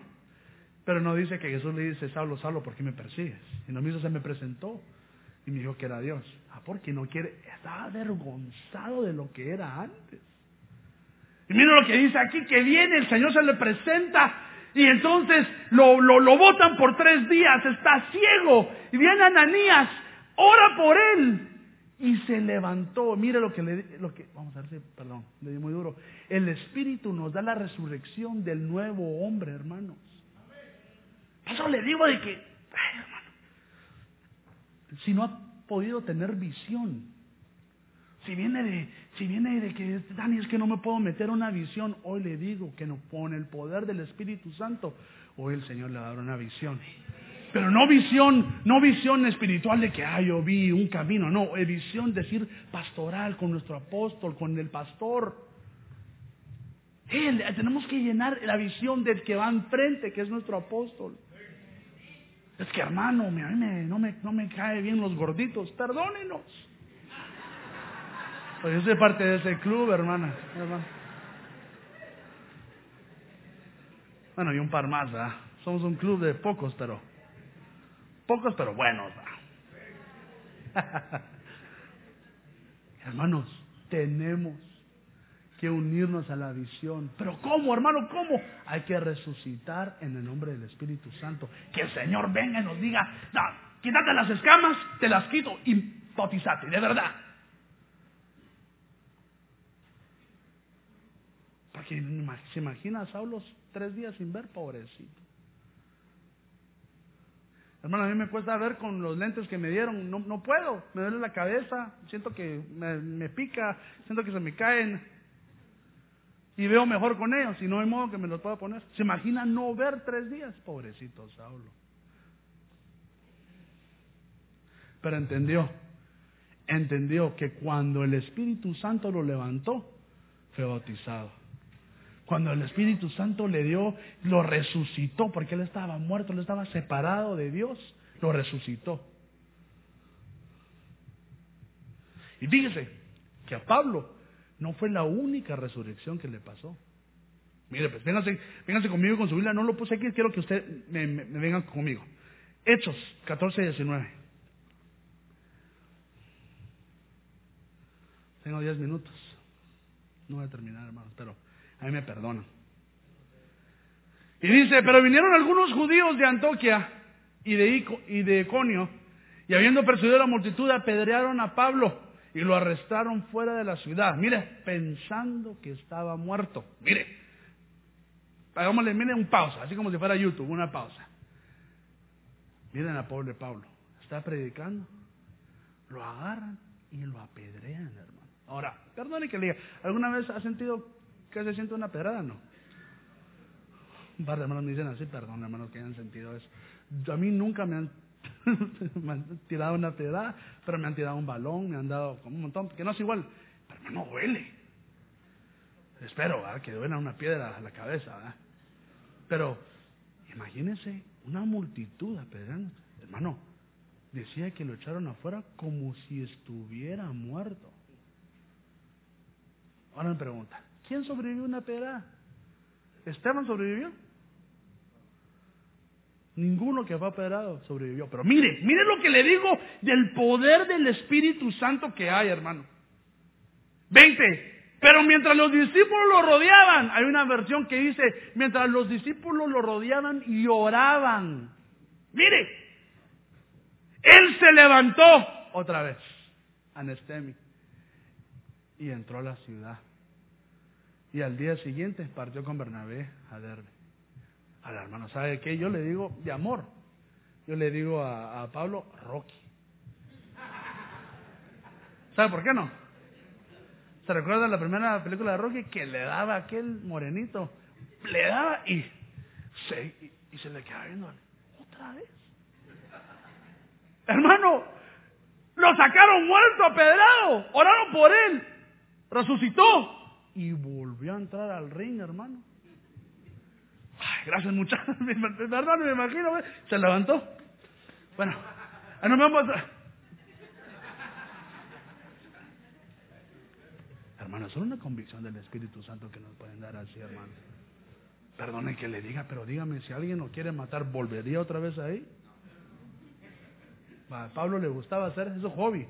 Pero no dice que Jesús le dice, Saulo, Saulo, ¿por qué me persigues? Y no mismo se me presentó y me dijo que era Dios. Ah, porque no quiere, estaba avergonzado de lo que era antes. Y mira lo que dice aquí, que viene, el Señor se le presenta y entonces lo, lo, lo botan por tres días, está ciego. Y viene Ananías, ora por él. Y se levantó. Mire lo que le lo que vamos a ver si, perdón, le di muy duro. El Espíritu nos da la resurrección del nuevo hombre, hermanos. Eso le digo de que, ay, hermano, si no ha podido tener visión, si viene de, si viene de que, Dani, es que no me puedo meter una visión, hoy le digo que no pone el poder del Espíritu Santo, hoy el Señor le va a dar una visión. Pero no visión, no visión espiritual de que, ah, yo vi un camino, no, es visión decir pastoral con nuestro apóstol, con el pastor. Él, tenemos que llenar la visión del que va enfrente, que es nuestro apóstol. Es que hermano, a mí no, me, no me cae bien los gorditos, perdónenos. Pues yo soy parte de ese club, hermana. Bueno, y un par más, ¿verdad? Somos un club de pocos, pero. Pocos, pero buenos, Hermanos, tenemos que unirnos a la visión. Pero ¿cómo, hermano? ¿Cómo? Hay que resucitar en el nombre del Espíritu Santo. Que el Señor venga y nos diga, no, quítate las escamas, te las quito y bautizate, de verdad. Se imagina Saulo tres días sin ver, pobrecito. Hermano, a mí me cuesta ver con los lentes que me dieron, no, no puedo, me duele la cabeza, siento que me, me pica, siento que se me caen y veo mejor con ellos y no hay modo que me los pueda poner. ¿Se imagina no ver tres días? Pobrecito Saulo. Pero entendió, entendió que cuando el Espíritu Santo lo levantó, fue bautizado. Cuando el Espíritu Santo le dio, lo resucitó, porque él estaba muerto, él estaba separado de Dios, lo resucitó. Y fíjese que a Pablo no fue la única resurrección que le pasó. Mire, pues vénganse, conmigo con su Biblia, no lo puse aquí, quiero que usted me, me, vengan conmigo. Hechos 14 y 19. Tengo 10 minutos. No voy a terminar, hermano, pero a mí me perdonan. Y dice, pero vinieron algunos judíos de Antoquia y de, y de Iconio, y habiendo persuadido a la multitud, apedrearon a Pablo y lo arrestaron fuera de la ciudad. Mire, pensando que estaba muerto. Mire, hagámosle, miren un pausa, así como si fuera YouTube, una pausa. Miren a pobre Pablo, está predicando, lo agarran y lo apedrean, hermano. Ahora, perdone que le diga, ¿alguna vez ha sentido que se siente una pedrada? No. Un par de hermanos me dicen así, perdón hermanos que hayan sentido eso. A mí nunca me han, tirado una pedrada, pero me han tirado un balón, me han dado como un montón, que no es igual, pero no duele. Espero que duela una piedra a la cabeza. Pero imagínense una multitud apedreando. Hermano, decía que lo echaron afuera como si estuviera muerto. Ahora me pregunta, ¿Quién sobrevivió una pedrada? ¿Esteban sobrevivió? Ninguno que fue apedrado sobrevivió. Pero mire, mire lo que le digo del poder del Espíritu Santo que hay, hermano. Veinte. Pero mientras los discípulos lo rodeaban, hay una versión que dice, mientras los discípulos lo rodeaban y oraban. Mire, él se levantó otra vez, Anestemi, y entró a la ciudad. Y al día siguiente partió con Bernabé a Derbe. Al hermano, ¿sabe qué? Yo le digo de amor. Yo le digo a, Pablo, Rocky. ¿Sabe por qué no? ¿Se recuerda la primera película de Rocky que le daba aquel morenito? Le daba y se, y, se le quedaba viendo. ¿Otra vez? Hermano, lo sacaron muerto, apedrado. Oraron por él. Resucitó y volvió a entrar al ring, hermano. gracias muchachos. Perdón, me imagino, se levantó. Bueno, nos vamos a... Hermano, solo una convicción del Espíritu Santo que nos pueden dar así, hermano. Perdone que le diga, pero dígame, si alguien lo quiere matar, ¿volvería otra vez ahí? A Pablo le gustaba hacer eso hobby.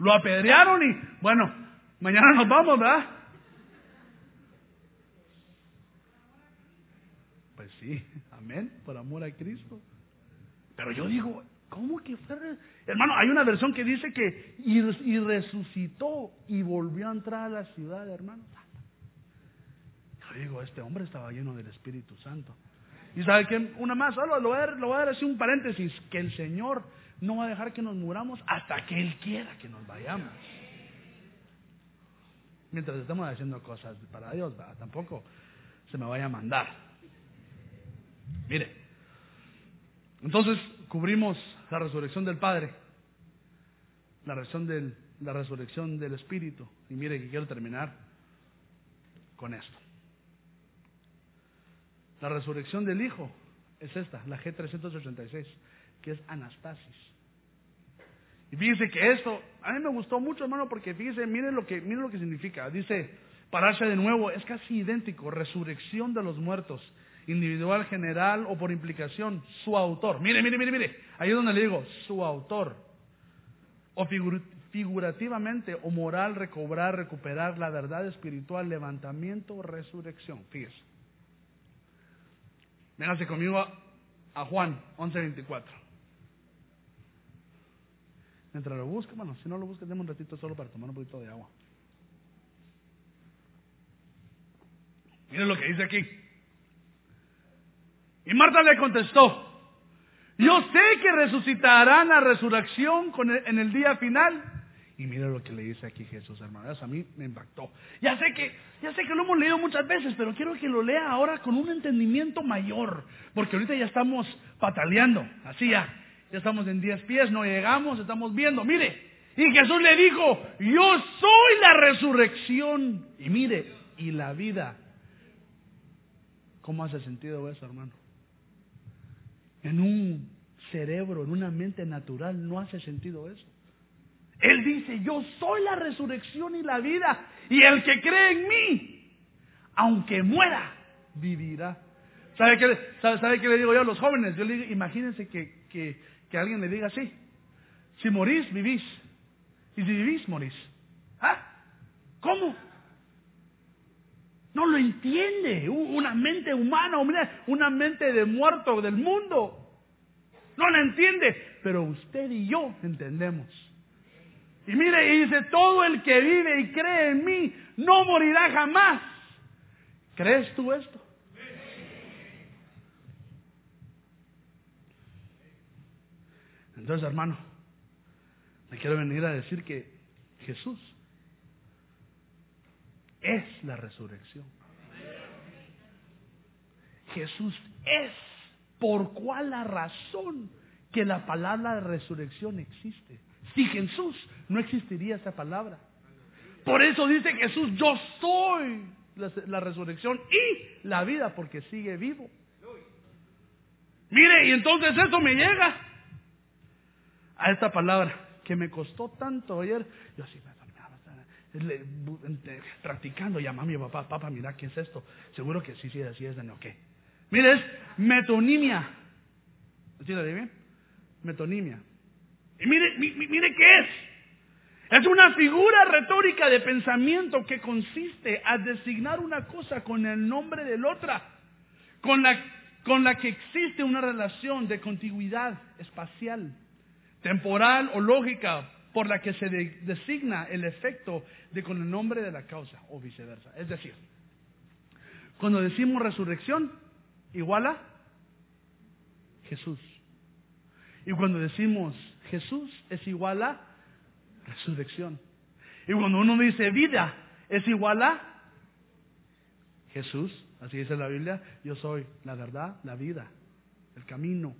Lo apedrearon y, bueno, mañana nos vamos, ¿verdad? Pues sí, amén, por amor a Cristo. Pero yo digo, ¿cómo que fue? Hermano, hay una versión que dice que y, resucitó y volvió a entrar a la ciudad, hermano. Yo digo, este hombre estaba lleno del Espíritu Santo. Y sabe que una más, solo lo voy, a, lo dar así un paréntesis, que el Señor no va a dejar que nos muramos hasta que Él quiera que nos vayamos. Mientras estamos haciendo cosas para Dios, tampoco se me vaya a mandar. Mire, entonces cubrimos la resurrección del Padre, la resurrección del, la resurrección del Espíritu. Y mire que quiero terminar con esto. La resurrección del Hijo es esta, la G386, que es Anastasis. Y fíjense que esto, a mí me gustó mucho, hermano, porque fíjense, miren lo que, miren lo que significa. Dice, pararse de nuevo, es casi idéntico, resurrección de los muertos, individual, general o por implicación, su autor. Mire, mire, mire, mire, ahí es donde le digo, su autor. O figurativamente o moral, recobrar, recuperar la verdad espiritual, levantamiento, resurrección. Fíjese. Véngase conmigo a, Juan 11.24. Mientras lo busca, bueno, si no lo busca, déme un ratito solo para tomar un poquito de agua. Miren lo que dice aquí. Y Marta le contestó, yo sé que resucitarán la resurrección en el día final. Y mira lo que le dice aquí Jesús, hermanas, a mí me impactó. Ya sé que, ya sé que lo hemos leído muchas veces, pero quiero que lo lea ahora con un entendimiento mayor, porque ahorita ya estamos pataleando, así ya, ya estamos en diez pies, no llegamos, estamos viendo, mire, y Jesús le dijo, yo soy la resurrección, y mire, y la vida. ¿Cómo hace sentido eso, hermano? En un cerebro, en una mente natural, no hace sentido eso. Él dice, yo soy la resurrección y la vida, y el que cree en mí, aunque muera, vivirá. ¿Sabe qué, sabe, qué le digo yo a los jóvenes? Yo le digo, imagínense que, que, que alguien le diga así, si morís, vivís, y si vivís, morís. ¿Ah? ¿Cómo? No lo entiende una mente humana, una mente de muerto del mundo. No la entiende, pero usted y yo entendemos. Y mire, y dice, todo el que vive y cree en mí no morirá jamás. ¿Crees tú esto? Entonces, hermano, me quiero venir a decir que Jesús es la resurrección. Jesús es por cuál la razón que la palabra de resurrección existe. Si Jesús no existiría esa palabra. Por eso dice Jesús, yo soy la, resurrección y la vida, porque sigue vivo. Mire, y entonces eso me llega a esta palabra que me costó tanto ayer. Yo así, practicando, llama a mi papá, papá, mira, ¿qué es esto? Seguro que sí, sí, así es de no, ¿qué? Mire, es metonimia. ¿Sí lo bien? Metonimia. Y mire, mire qué es. Es una figura retórica de pensamiento que consiste a designar una cosa con el nombre de la otra, con la, con la que existe una relación de contigüidad espacial, temporal o lógica, por la que se designa el efecto de con el nombre de la causa o viceversa. Es decir, cuando decimos resurrección, igual a Jesús. Y cuando decimos Jesús es igual a resurrección. Y cuando uno dice vida, es igual a Jesús, así dice la Biblia, yo soy la verdad, la vida, el camino.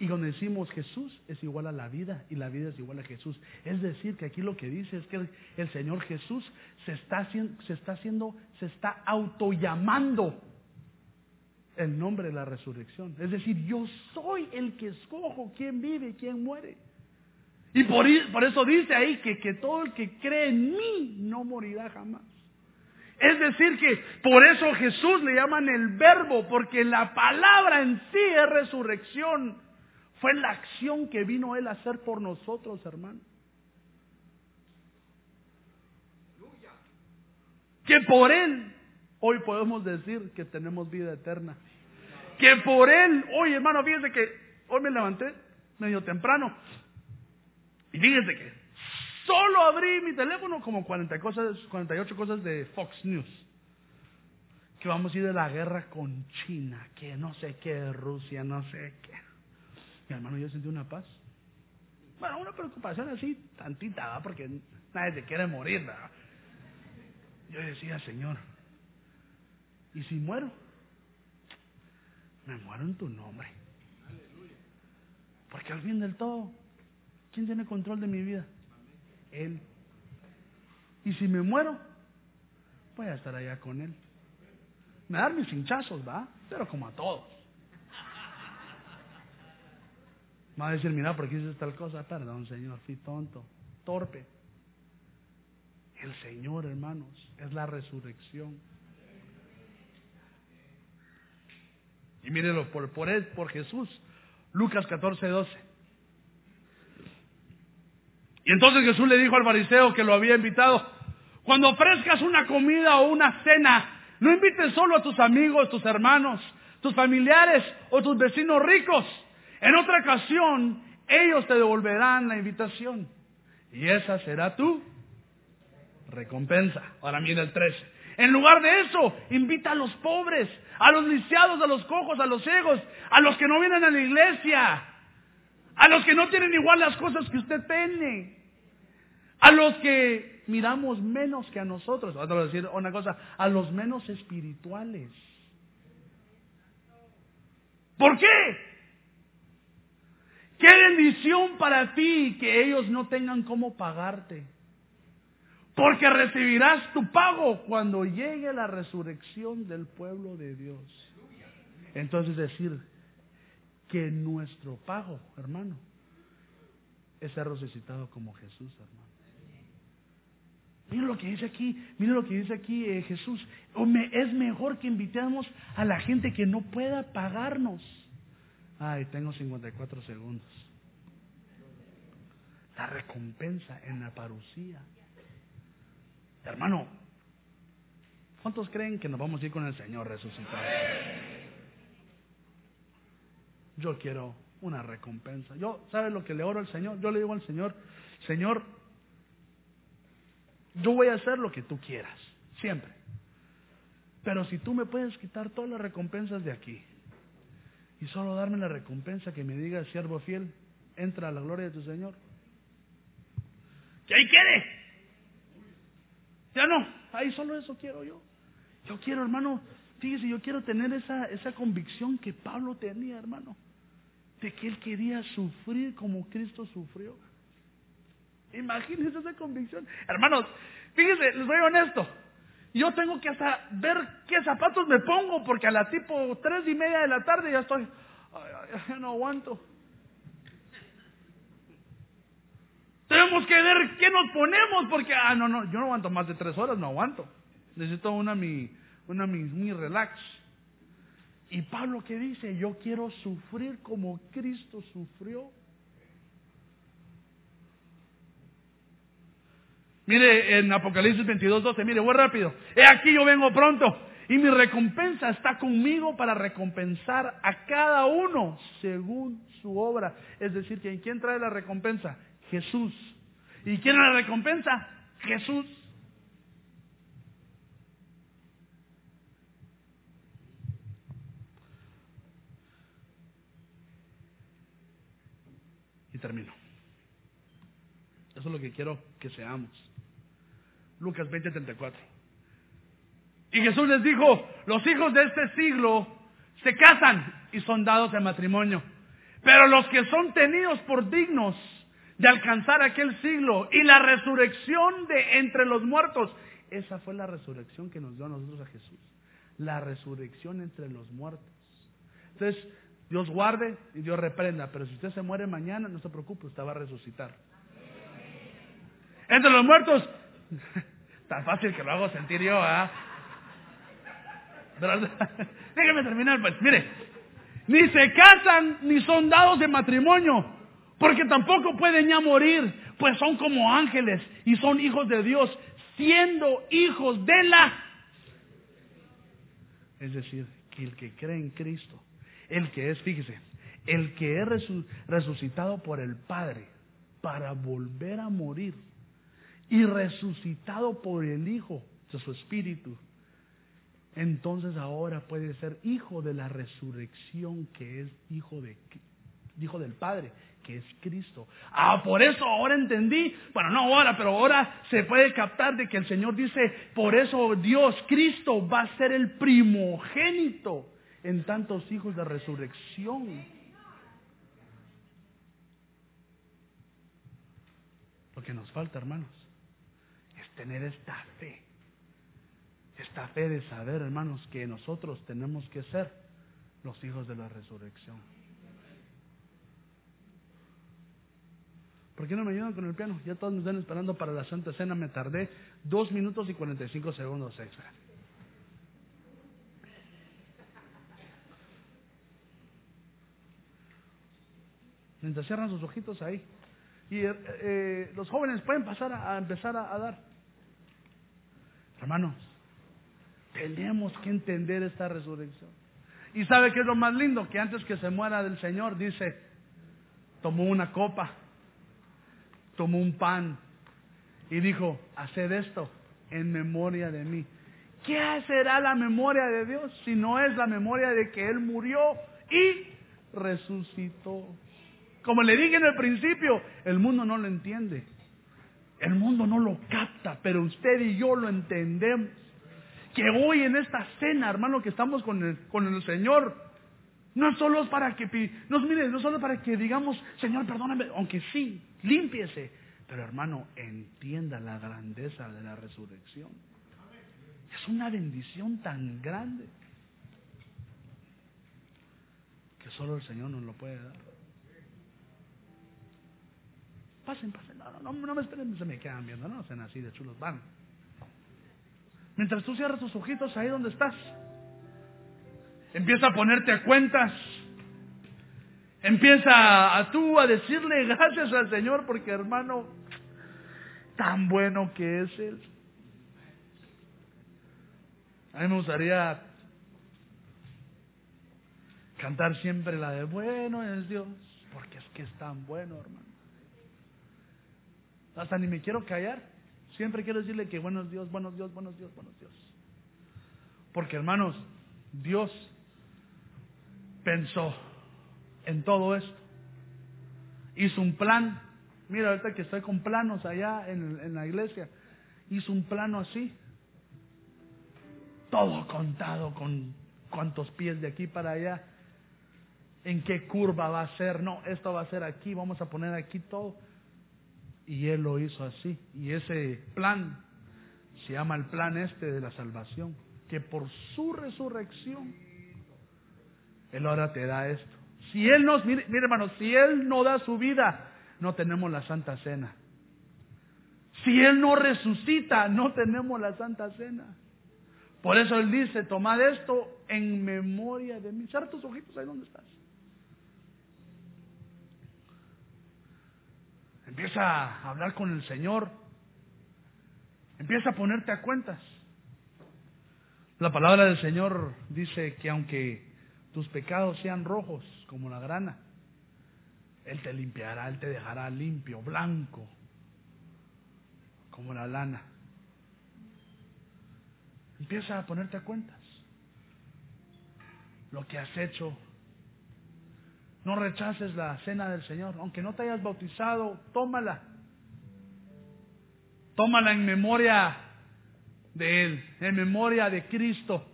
Y cuando decimos Jesús es igual a la vida y la vida es igual a Jesús. Es decir, que aquí lo que dice es que el, Señor Jesús se está, se está haciendo, se está autollamando el nombre de la resurrección. Es decir, yo soy el que escojo quién vive y quién muere. Y por, por eso dice ahí que, que todo el que cree en mí no morirá jamás. Es decir, que por eso Jesús le llaman el verbo, porque la palabra en sí es resurrección. Fue la acción que vino Él a hacer por nosotros, hermano. Que por Él hoy podemos decir que tenemos vida eterna. Que por Él, hoy hermano, fíjense que hoy me levanté medio temprano. Y fíjense que solo abrí mi teléfono como 40 cosas, 48 cosas de Fox News. Que vamos a ir de la guerra con China, que no sé qué, Rusia, no sé qué. Mi hermano, yo sentí una paz. Bueno, una preocupación así, tantita, ¿verdad? porque nadie se quiere morir. ¿verdad? Yo decía, Señor, ¿y si muero? Me muero en tu nombre. Porque al fin del todo, ¿quién tiene control de mi vida? Él. Y si me muero, voy a estar allá con Él. Me dar mis hinchazos, ¿va? Pero como a todos. Va a decir, mira, ¿por qué dices tal cosa? Perdón, Señor, fui tonto, torpe. El Señor, hermanos, es la resurrección. Y mírenlo, por, por él, por Jesús. Lucas 14, 12. Y entonces Jesús le dijo al fariseo que lo había invitado, cuando ofrezcas una comida o una cena, no invites solo a tus amigos, tus hermanos, tus familiares o tus vecinos ricos. En otra ocasión, ellos te devolverán la invitación. Y esa será tu recompensa. Ahora mira el 13. En lugar de eso, invita a los pobres, a los lisiados, a los cojos, a los ciegos, a los que no vienen a la iglesia, a los que no tienen igual las cosas que usted tiene, a los que miramos menos que a nosotros. Ahora cosa, a los menos espirituales. ¿Por qué? Qué bendición para ti que ellos no tengan cómo pagarte. Porque recibirás tu pago cuando llegue la resurrección del pueblo de Dios. Entonces decir que nuestro pago, hermano, es ser resucitado como Jesús, hermano. Mira lo que dice aquí, mira lo que dice aquí eh, Jesús. Es mejor que invitemos a la gente que no pueda pagarnos. Ay, tengo 54 segundos. La recompensa en la parucía. Hermano, ¿cuántos creen que nos vamos a ir con el Señor resucitado? Yo quiero una recompensa. Yo, ¿sabe lo que le oro al Señor? Yo le digo al Señor, Señor, yo voy a hacer lo que tú quieras, siempre. Pero si tú me puedes quitar todas las recompensas de aquí, y solo darme la recompensa que me diga, siervo fiel, entra a la gloria de tu Señor. Que ahí quede. Ya no, ahí solo eso quiero yo. Yo quiero, hermano, fíjese, yo quiero tener esa, esa convicción que Pablo tenía, hermano, de que él quería sufrir como Cristo sufrió. Imagínense esa convicción. Hermanos, fíjese, les voy honesto. Yo tengo que hasta ver qué zapatos me pongo, porque a la tipo tres y media de la tarde ya estoy, ya no aguanto. Tenemos que ver qué nos ponemos, porque, ah, no, no, yo no aguanto más de tres horas, no aguanto. Necesito una mi, una mi, mi relax. Y Pablo que dice, yo quiero sufrir como Cristo sufrió. Mire en Apocalipsis 22, 12, mire, voy rápido. He aquí yo vengo pronto y mi recompensa está conmigo para recompensar a cada uno según su obra. Es decir, ¿quién trae la recompensa? Jesús. ¿Y quién la recompensa? Jesús. Y termino. Eso es lo que quiero que seamos. Lucas 20:34. Y Jesús les dijo, los hijos de este siglo se casan y son dados en matrimonio, Pero los que son tenidos por dignos de alcanzar aquel siglo y la resurrección de entre los muertos, esa fue la resurrección que nos dio a nosotros a Jesús. La resurrección entre los muertos. Entonces, Dios guarde y Dios reprenda, pero si usted se muere mañana, no se preocupe, usted va a resucitar. Entre los muertos, tan fácil que lo hago sentir yo, ¿ah? Déjeme terminar, pues. Mire, ni se casan ni son dados de matrimonio, porque tampoco pueden ya morir, pues son como ángeles y son hijos de Dios, siendo hijos de la... Es decir, que el que cree en Cristo, el que es, fíjese, el que es resucitado por el Padre para volver a morir y resucitado por el Hijo de su Espíritu, entonces ahora puede ser hijo de la resurrección que es hijo de hijo del Padre, que es Cristo. Ah, por eso ahora entendí, bueno, no ahora, pero ahora se puede captar de que el Señor dice, por eso Dios, Cristo va a ser el primogénito en tantos hijos de resurrección. Lo que nos falta, hermanos, tener esta fe esta fe de saber, hermanos, que nosotros tenemos que ser los hijos de la resurrección. ¿Por qué no me ayudan con el piano? Ya todos me están esperando para la Santa Cena. Me tardé dos minutos y 45 segundos extra. Mientras cierran sus ojitos ahí. Y eh, eh, los jóvenes pueden pasar a, empezar a dar. Hermanos, tenemos que entender esta resurrección. ¿Y sabe qué es lo más lindo? Que antes que se muera del Señor, dice, tomó una copa, tomó un pan y dijo, haced esto en memoria de mí. ¿Qué será la memoria de Dios si no es la memoria de que Él murió y resucitó? Como le dije en el principio, el mundo no lo entiende. El mundo no lo capta, pero usted y yo lo entendemos que hoy en esta cena, hermano, que estamos con el, con el Señor, no solo es para que, no, mire, no solo para que digamos, Señor, perdóname, aunque sí, límpiese, pero hermano, entienda la grandeza de la resurrección. Es una bendición tan grande que solo el Señor nos lo puede dar. Pasen, pasen, no, no, no, me esperen, se me quedan viendo, no, sean así de chulos, van. Mientras tú cierras tus ojitos ahí donde estás, empieza a ponerte a cuentas. Empieza a tú a decirle gracias al Señor porque hermano, tan bueno que es Él. A mí me gustaría cantar siempre la de bueno es Dios, porque es que es tan bueno, hermano. Hasta ni me quiero callar. Siempre quiero decirle que buenos Dios, buenos Dios, buenos Dios, buenos Dios. Porque hermanos, Dios pensó en todo esto. Hizo un plan. Mira, ahorita que estoy con planos allá en, en la iglesia, hizo un plano así. Todo contado con cuántos pies de aquí para allá. En qué curva va a ser. No, esto va a ser aquí. Vamos a poner aquí todo y Él lo hizo así. Y ese plan se llama el plan este de la salvación, que por su resurrección, Él ahora te da esto. Si Él nos, mire, hermano, si Él no da su vida, no tenemos la Santa Cena. Si Él no resucita, no tenemos la Santa Cena. Por eso Él dice, tomad esto en memoria de mí. Cierra tus ojitos ahí donde estás. Empieza a hablar con el Señor. Empieza a ponerte a cuentas. La palabra del Señor dice que aunque tus pecados sean rojos como la grana, Él te limpiará, Él te dejará limpio, blanco, como la lana. Empieza a ponerte a cuentas. Lo que has hecho no rechaces la cena del Señor. Aunque no te hayas bautizado, tómala. Tómala en memoria de Él, en memoria de Cristo,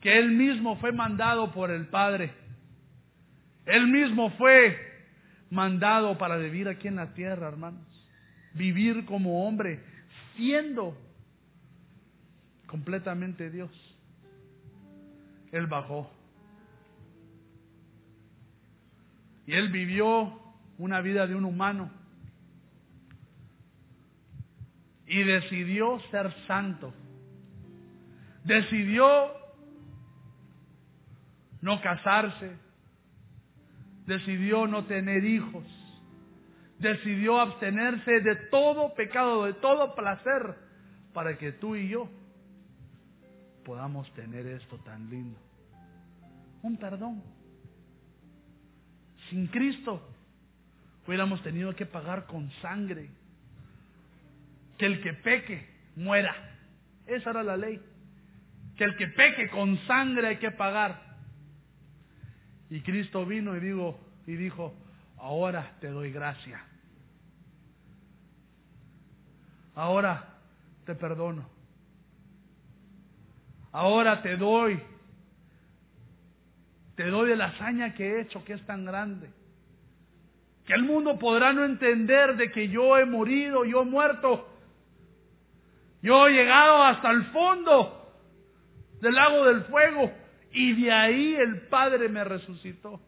que Él mismo fue mandado por el Padre. Él mismo fue mandado para vivir aquí en la tierra, hermanos. Vivir como hombre, siendo completamente Dios. Él bajó. Y él vivió una vida de un humano. Y decidió ser santo. Decidió no casarse. Decidió no tener hijos. Decidió abstenerse de todo pecado, de todo placer, para que tú y yo podamos tener esto tan lindo. Un perdón. Sin Cristo hubiéramos tenido que pagar con sangre. Que el que peque muera. Esa era la ley. Que el que peque con sangre hay que pagar. Y Cristo vino y digo y dijo, ahora te doy gracia. Ahora te perdono. Ahora te doy, te doy de la hazaña que he hecho, que es tan grande. Que el mundo podrá no entender de que yo he morido, yo he muerto. Yo he llegado hasta el fondo del lago del fuego y de ahí el Padre me resucitó.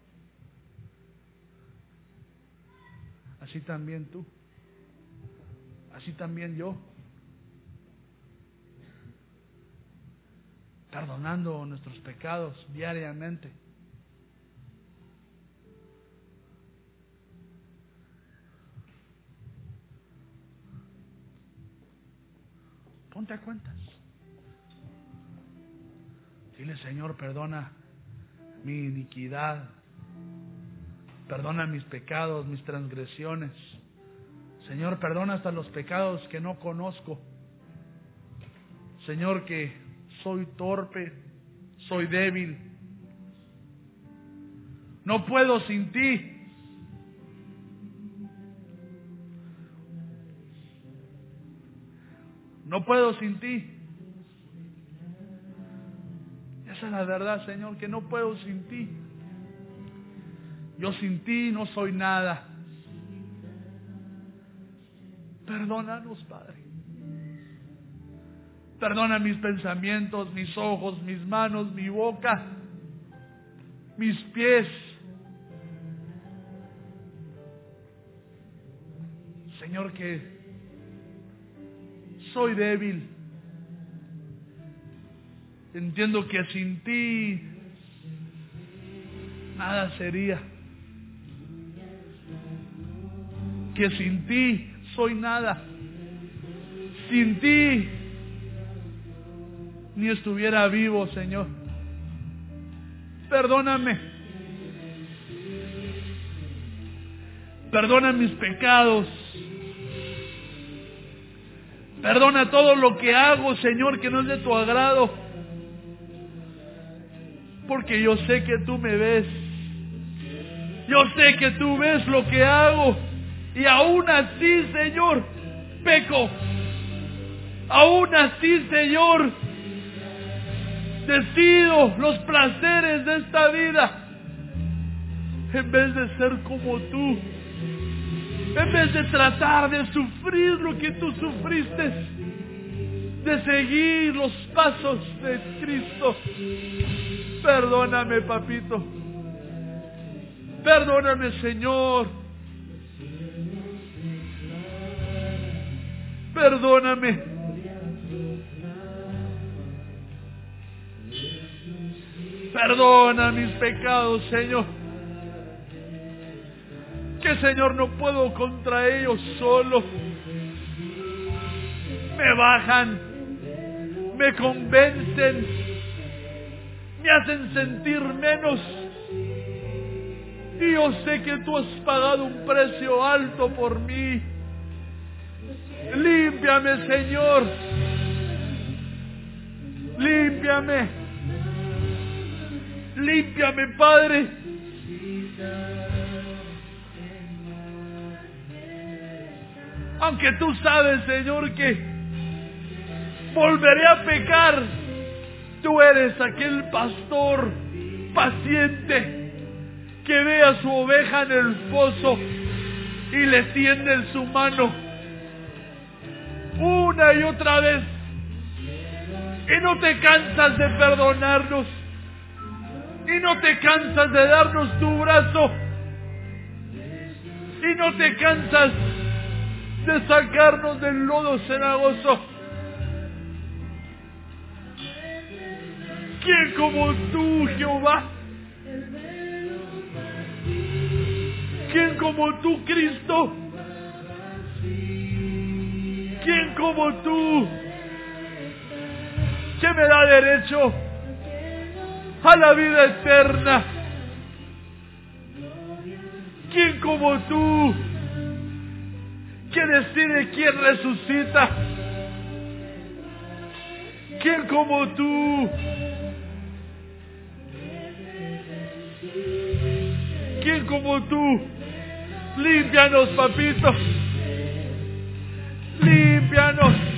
Así también tú. Así también yo. perdonando nuestros pecados diariamente. Ponte a cuentas. Dile, Señor, perdona mi iniquidad. Perdona mis pecados, mis transgresiones. Señor, perdona hasta los pecados que no conozco. Señor, que soy torpe, soy débil. No puedo sin ti. No puedo sin ti. Esa es la verdad, Señor, que no puedo sin ti. Yo sin ti no soy nada. Perdónanos, Padre. Perdona mis pensamientos, mis ojos, mis manos, mi boca, mis pies. Señor, que soy débil. Entiendo que sin ti nada sería. Que sin ti soy nada. Sin ti ni estuviera vivo, Señor. Perdóname. Perdona mis pecados. Perdona todo lo que hago, Señor, que no es de tu agrado. Porque yo sé que tú me ves. Yo sé que tú ves lo que hago. Y aún así, Señor, peco. Aún así, Señor, decido los placeres de esta vida en vez de ser como tú, en vez de tratar de sufrir lo que tú sufriste, de seguir los pasos de Cristo. Perdóname, papito. Perdóname, Señor. Perdóname. Perdona mis pecados, Señor. Que, Señor, no puedo contra ellos solo. Me bajan, me convencen, me hacen sentir menos. Y yo sé que tú has pagado un precio alto por mí. Límpiame, Señor. Límpiame. Límpiame, Padre. Aunque tú sabes, Señor, que volveré a pecar, tú eres aquel pastor paciente que ve a su oveja en el foso y le tiende su mano una y otra vez. Y no te cansas de perdonarnos. Y no te cansas de darnos tu brazo. Y no te cansas de sacarnos del lodo cenagoso. ¿Quién como tú, Jehová? ¿Quién como tú, Cristo? ¿Quién como tú? ¿Qué me da derecho a la vida eterna? ¿Quién como tú? ¿Quién decide quién resucita? ¿Quién como tú? ¿Quién como tú? Límpianos, papito. Límpianos.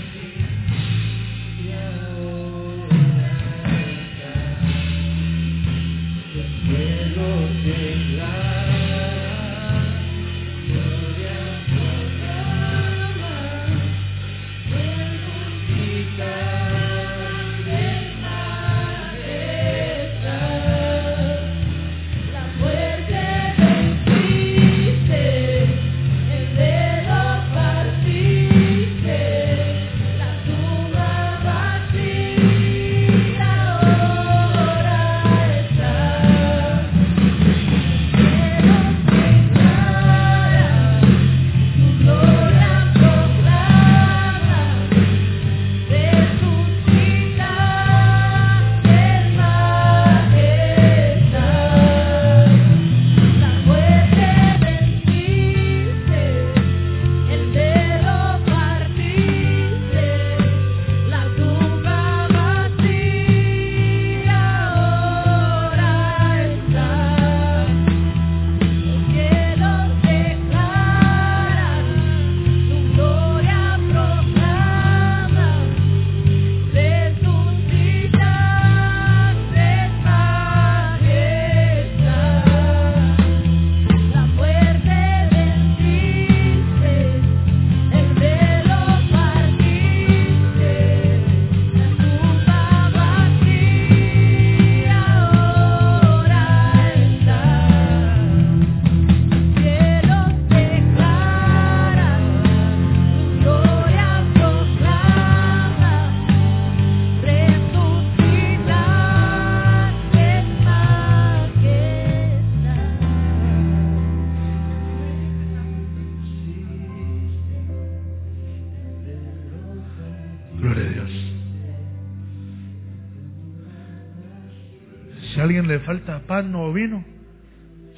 Pan o vino,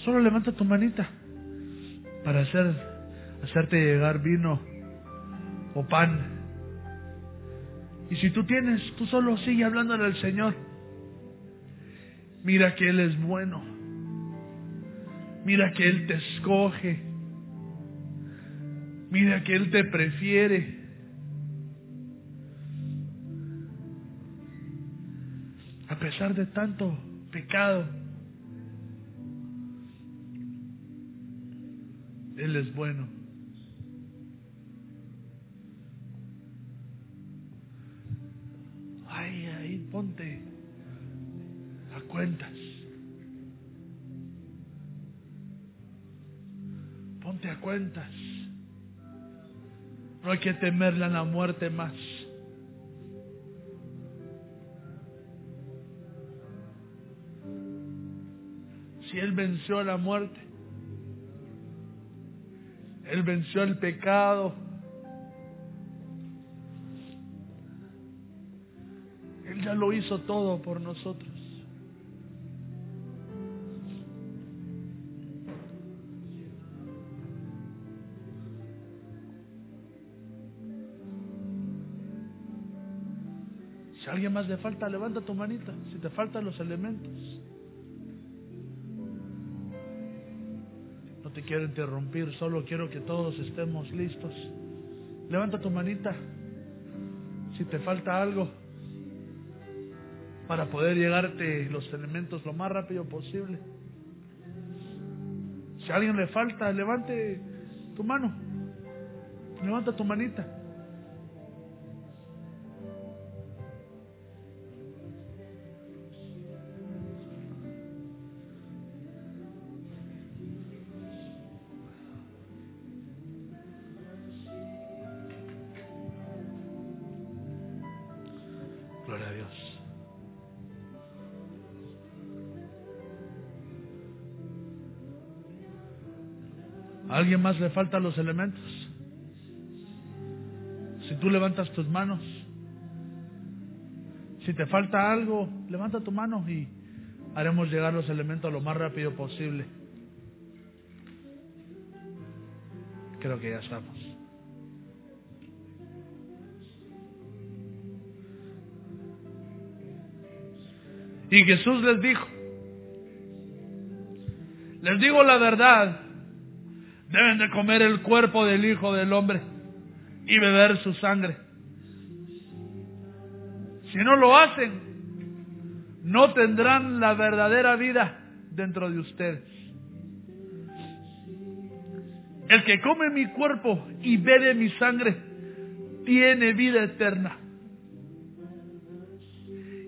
solo levanta tu manita para hacer, hacerte llegar vino o pan. Y si tú tienes, tú solo sigue hablándole al Señor. Mira que Él es bueno. Mira que Él te escoge. Mira que Él te prefiere. A pesar de tanto pecado. Él es bueno. Ay, ahí ponte a cuentas. Ponte a cuentas. No hay que temerle a la muerte más. si Él venció a la muerte, Él venció el pecado, Él ya lo hizo todo por nosotros. Si a alguien más le falta, levanta tu manita. Si te faltan los elementos. Quiero interrumpir, solo quiero que todos estemos listos. Levanta tu manita si te falta algo para poder llegarte los elementos lo más rápido posible. Si a alguien le falta, levante tu mano. Levanta tu manita. ¿A alguien más le faltan los elementos? Si tú levantas tus manos, si te falta algo, levanta tu mano y haremos llegar los elementos lo más rápido posible. Creo que ya estamos. Y Jesús les dijo, les digo la verdad, deben de comer el cuerpo del Hijo del Hombre y beber su sangre. Si no lo hacen, no tendrán la verdadera vida dentro de ustedes. El que come mi cuerpo y bebe mi sangre tiene vida eterna.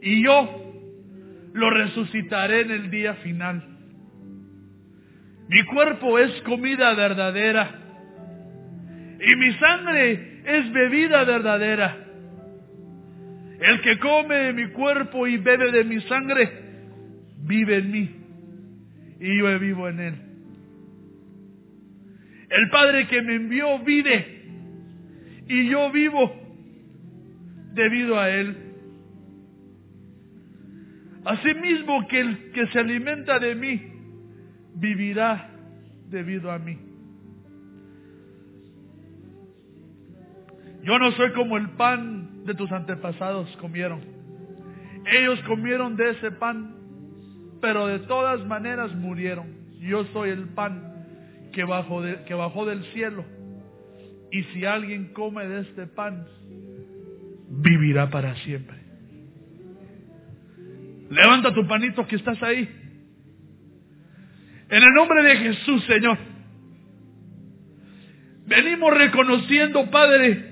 Y yo lo resucitaré en el día final. Mi cuerpo es comida verdadera y mi sangre es bebida verdadera. El que come de mi cuerpo y bebe de mi sangre, vive en mí y yo vivo en él. El Padre que me envió vive y yo vivo debido a él. Asimismo que el que se alimenta de mí vivirá debido a mí. Yo no soy como el pan de tus antepasados comieron. Ellos comieron de ese pan, pero de todas maneras murieron. Yo soy el pan que bajó, de, que bajó del cielo. Y si alguien come de este pan, vivirá para siempre. Levanta tu panito que estás ahí. En el nombre de Jesús, Señor. Venimos reconociendo, Padre,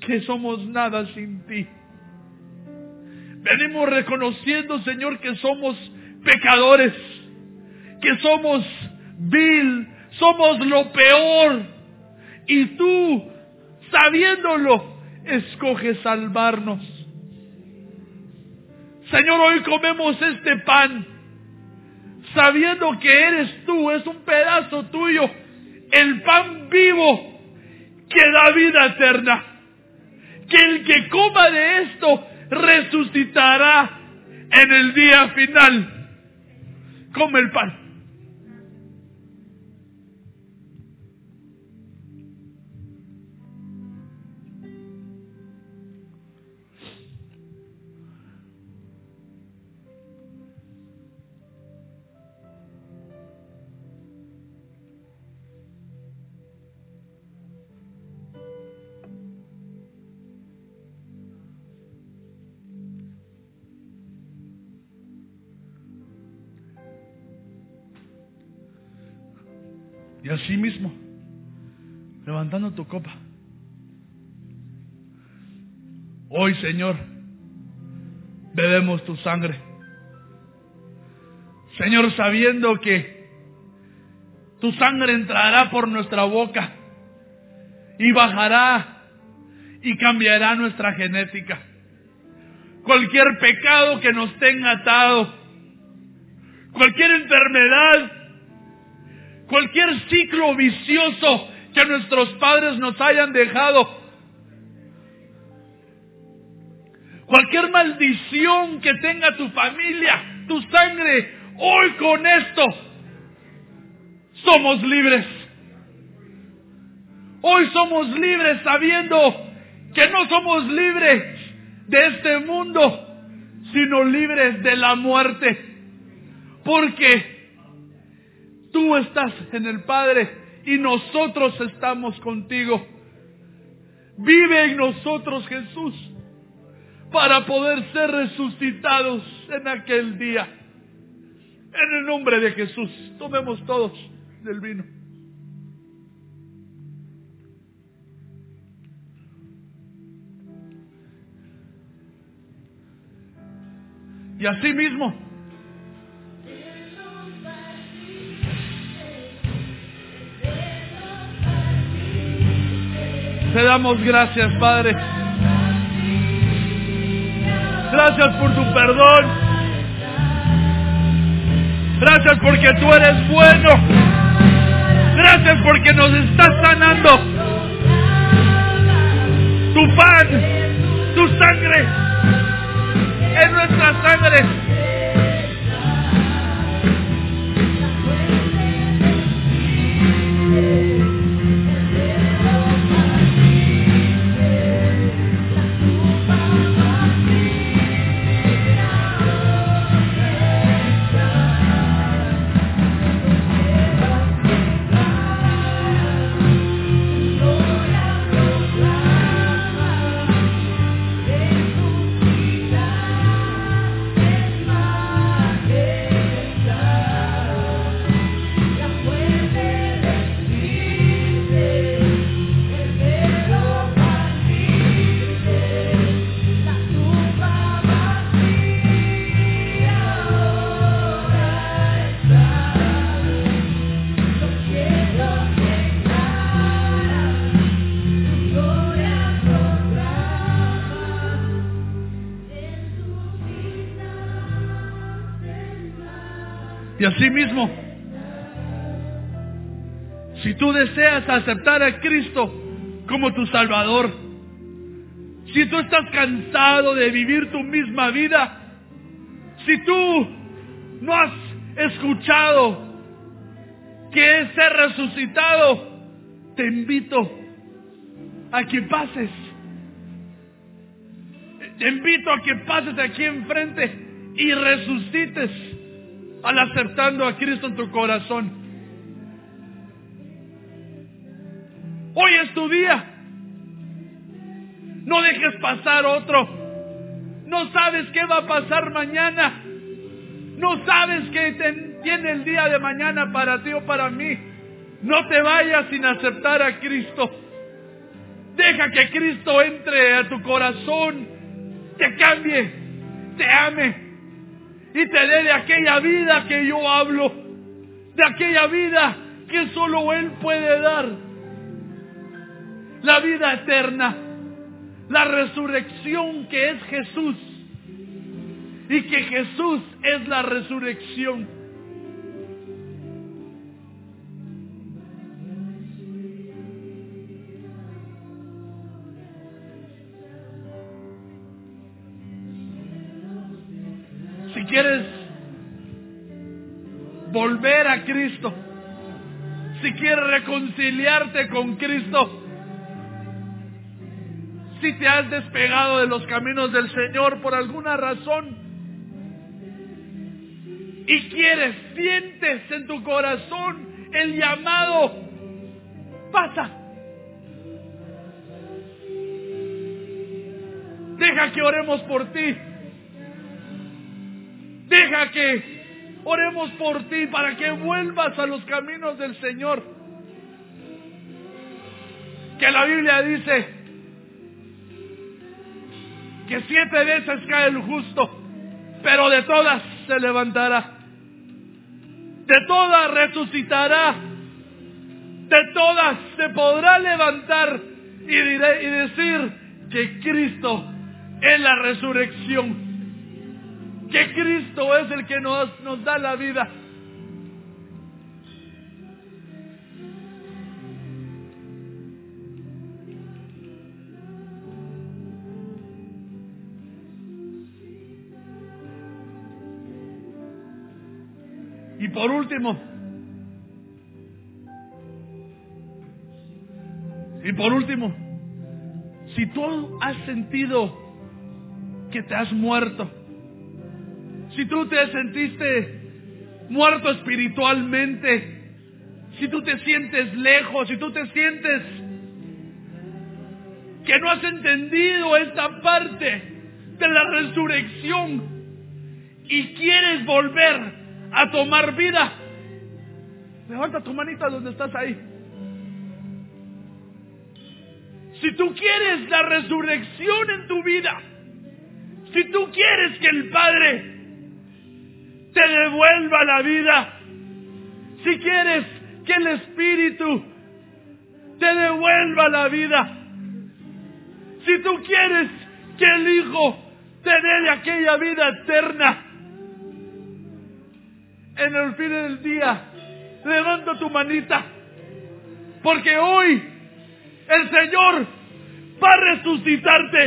que somos nada sin ti. Venimos reconociendo, Señor, que somos pecadores, que somos vil, somos lo peor. Y tú, sabiéndolo, escoges salvarnos. Señor, hoy comemos este pan, sabiendo que eres tú, es un pedazo tuyo, el pan vivo que da vida eterna. Que el que coma de esto resucitará en el día final. Come el pan. Así mismo, levantando tu copa. Hoy, Señor, bebemos tu sangre. Señor, sabiendo que tu sangre entrará por nuestra boca y bajará y cambiará nuestra genética. Cualquier pecado que nos tenga atado, cualquier enfermedad cualquier ciclo vicioso que nuestros padres nos hayan dejado, cualquier maldición que tenga tu familia, tu sangre, hoy con esto somos libres. Hoy somos libres sabiendo que no somos libres de este mundo, sino libres de la muerte. Porque Tú estás en el Padre y nosotros estamos contigo. Vive en nosotros Jesús para poder ser resucitados en aquel día. En el nombre de Jesús, tomemos todos del vino. Y así te damos gracias, Padre. Gracias por tu perdón. Gracias porque tú eres bueno. Gracias porque nos estás sanando. Tu pan, tu sangre, es nuestra sangre. Y así mismo, si tú deseas aceptar a Cristo como tu Salvador, si tú estás cansado de vivir tu misma vida, si tú no has escuchado que es ser resucitado, te invito a que pases. Te invito a que pases aquí enfrente y resucites al aceptando a Cristo en tu corazón. Hoy es tu día. No dejes pasar otro. No sabes qué va a pasar mañana. No sabes qué tiene el día de mañana para ti o para mí. No te vayas sin aceptar a Cristo. Deja que Cristo entre a tu corazón, te cambie, te ame y te dé de aquella vida que yo hablo, de aquella vida que solo Él puede dar. La vida eterna, la resurrección que es Jesús y que Jesús es la resurrección. Volver a Cristo, si quieres reconciliarte con Cristo, si te has despegado de los caminos del Señor por alguna razón y quieres, sientes en tu corazón el llamado, pasa. Deja que oremos por ti. Deja que oremos por ti para que vuelvas a los caminos del Señor. Que la Biblia dice que siete veces cae el justo, pero de todas se levantará. De todas resucitará. De todas se podrá levantar y, diré- y decir que Cristo es la resurrección que Cristo es el que nos, nos da la vida. Y por último, y por último, si tú has sentido que te has muerto, si tú te sentiste muerto espiritualmente, si tú te sientes lejos, si tú te sientes que no has entendido esta parte de la resurrección y quieres volver a tomar vida, Levanta tu manita donde estás ahí. Si tú quieres la resurrección en tu vida, si tú quieres que el Padre te devuelva la vida, si quieres que el Espíritu te devuelva la vida, si tú quieres que el Hijo te dé aquella vida eterna, en el fin del día, levanta tu manita, porque hoy el Señor va a resucitarte.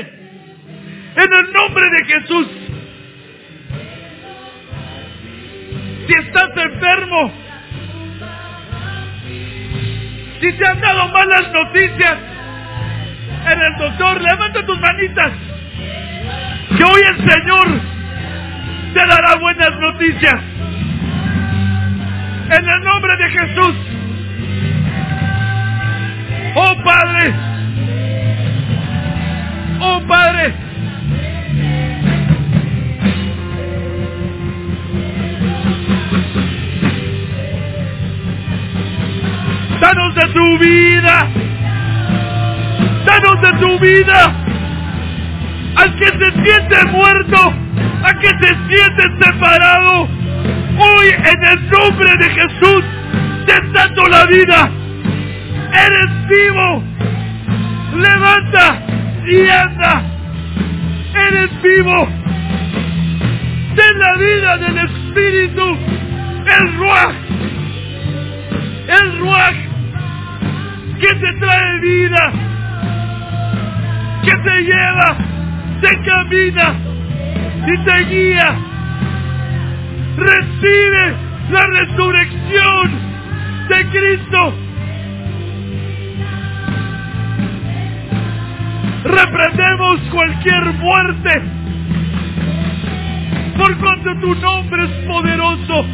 En el nombre de Jesús. Si estás enfermo, si te han dado malas noticias en el doctor, levanta tus manitas. Que hoy el Señor te dará buenas noticias. En el nombre de Jesús. Oh Padre. Oh Padre. Danos de tu vida. Danos de tu vida. Al que se siente muerto, a que se siente separado. Hoy en el nombre de Jesús te dando la vida. Eres vivo. Levanta y anda. Eres vivo. Ten la vida del Espíritu. El Ruach. El Ruach que te trae vida. Que te lleva. Te camina. Y te guía. Recibe la resurrección de Cristo. Reprendemos cualquier muerte. Por cuanto tu nombre es poderoso.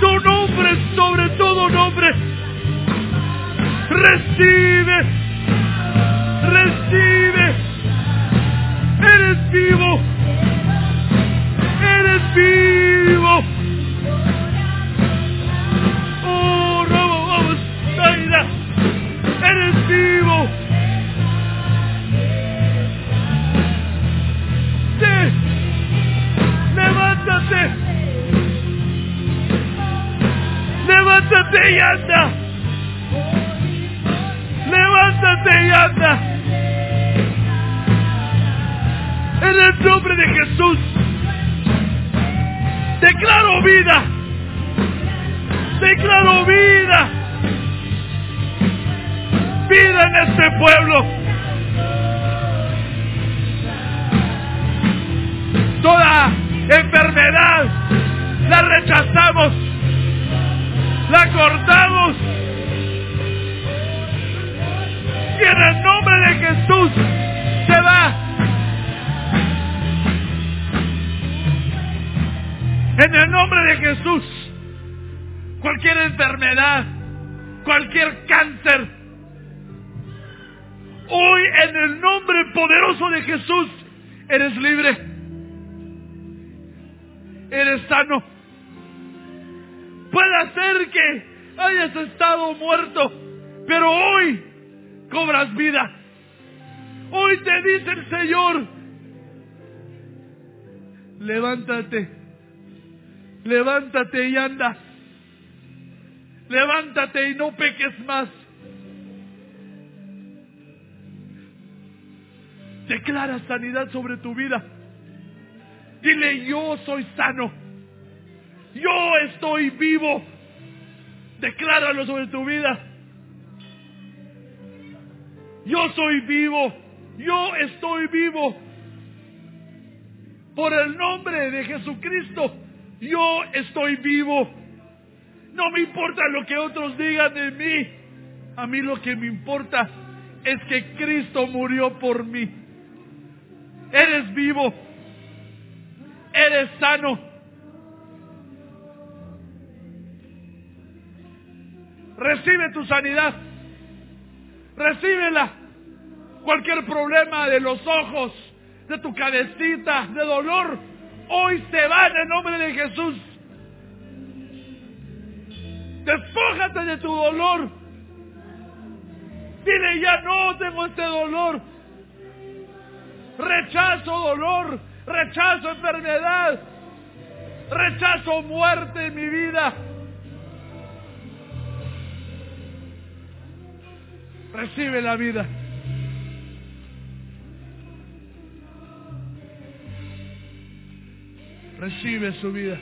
Tu nombre es sobre todo nombre. Recibe. Recibe. Eres vivo. Eres vivo. Oh, no, vamos, Zaira. Eres vivo. Sí. Levántate. Levántate y anda. Levántate y anda. En el nombre de Jesús. Declaro vida. Declaro vida. Vida en este pueblo. Toda enfermedad la rechazamos. La cortamos. En el nombre de Jesús se va. En el nombre de Jesús, cualquier enfermedad, cualquier cáncer, hoy en el nombre poderoso de Jesús, eres libre, eres sano. Puede ser que hayas estado muerto, pero hoy cobras vida. Hoy te dice el Señor, levántate. Levántate y anda. Levántate y no peques más. Declara sanidad sobre tu vida. Dile, yo soy sano. Yo estoy vivo. Decláralo sobre tu vida. Yo soy vivo. Yo estoy vivo. Por el nombre de Jesucristo. Yo estoy vivo. No me importa lo que otros digan de mí. A mí lo que me importa es que Cristo murió por mí. Eres vivo. Eres sano. Recibe tu sanidad. Recíbela. Cualquier problema de los ojos, de tu cabecita, de dolor, hoy se va en el nombre de Jesús. Despójate de tu dolor. Dile, ya no tengo este dolor. Rechazo dolor, rechazo enfermedad, rechazo muerte en mi vida. Recibe la vida. Recibe su vida.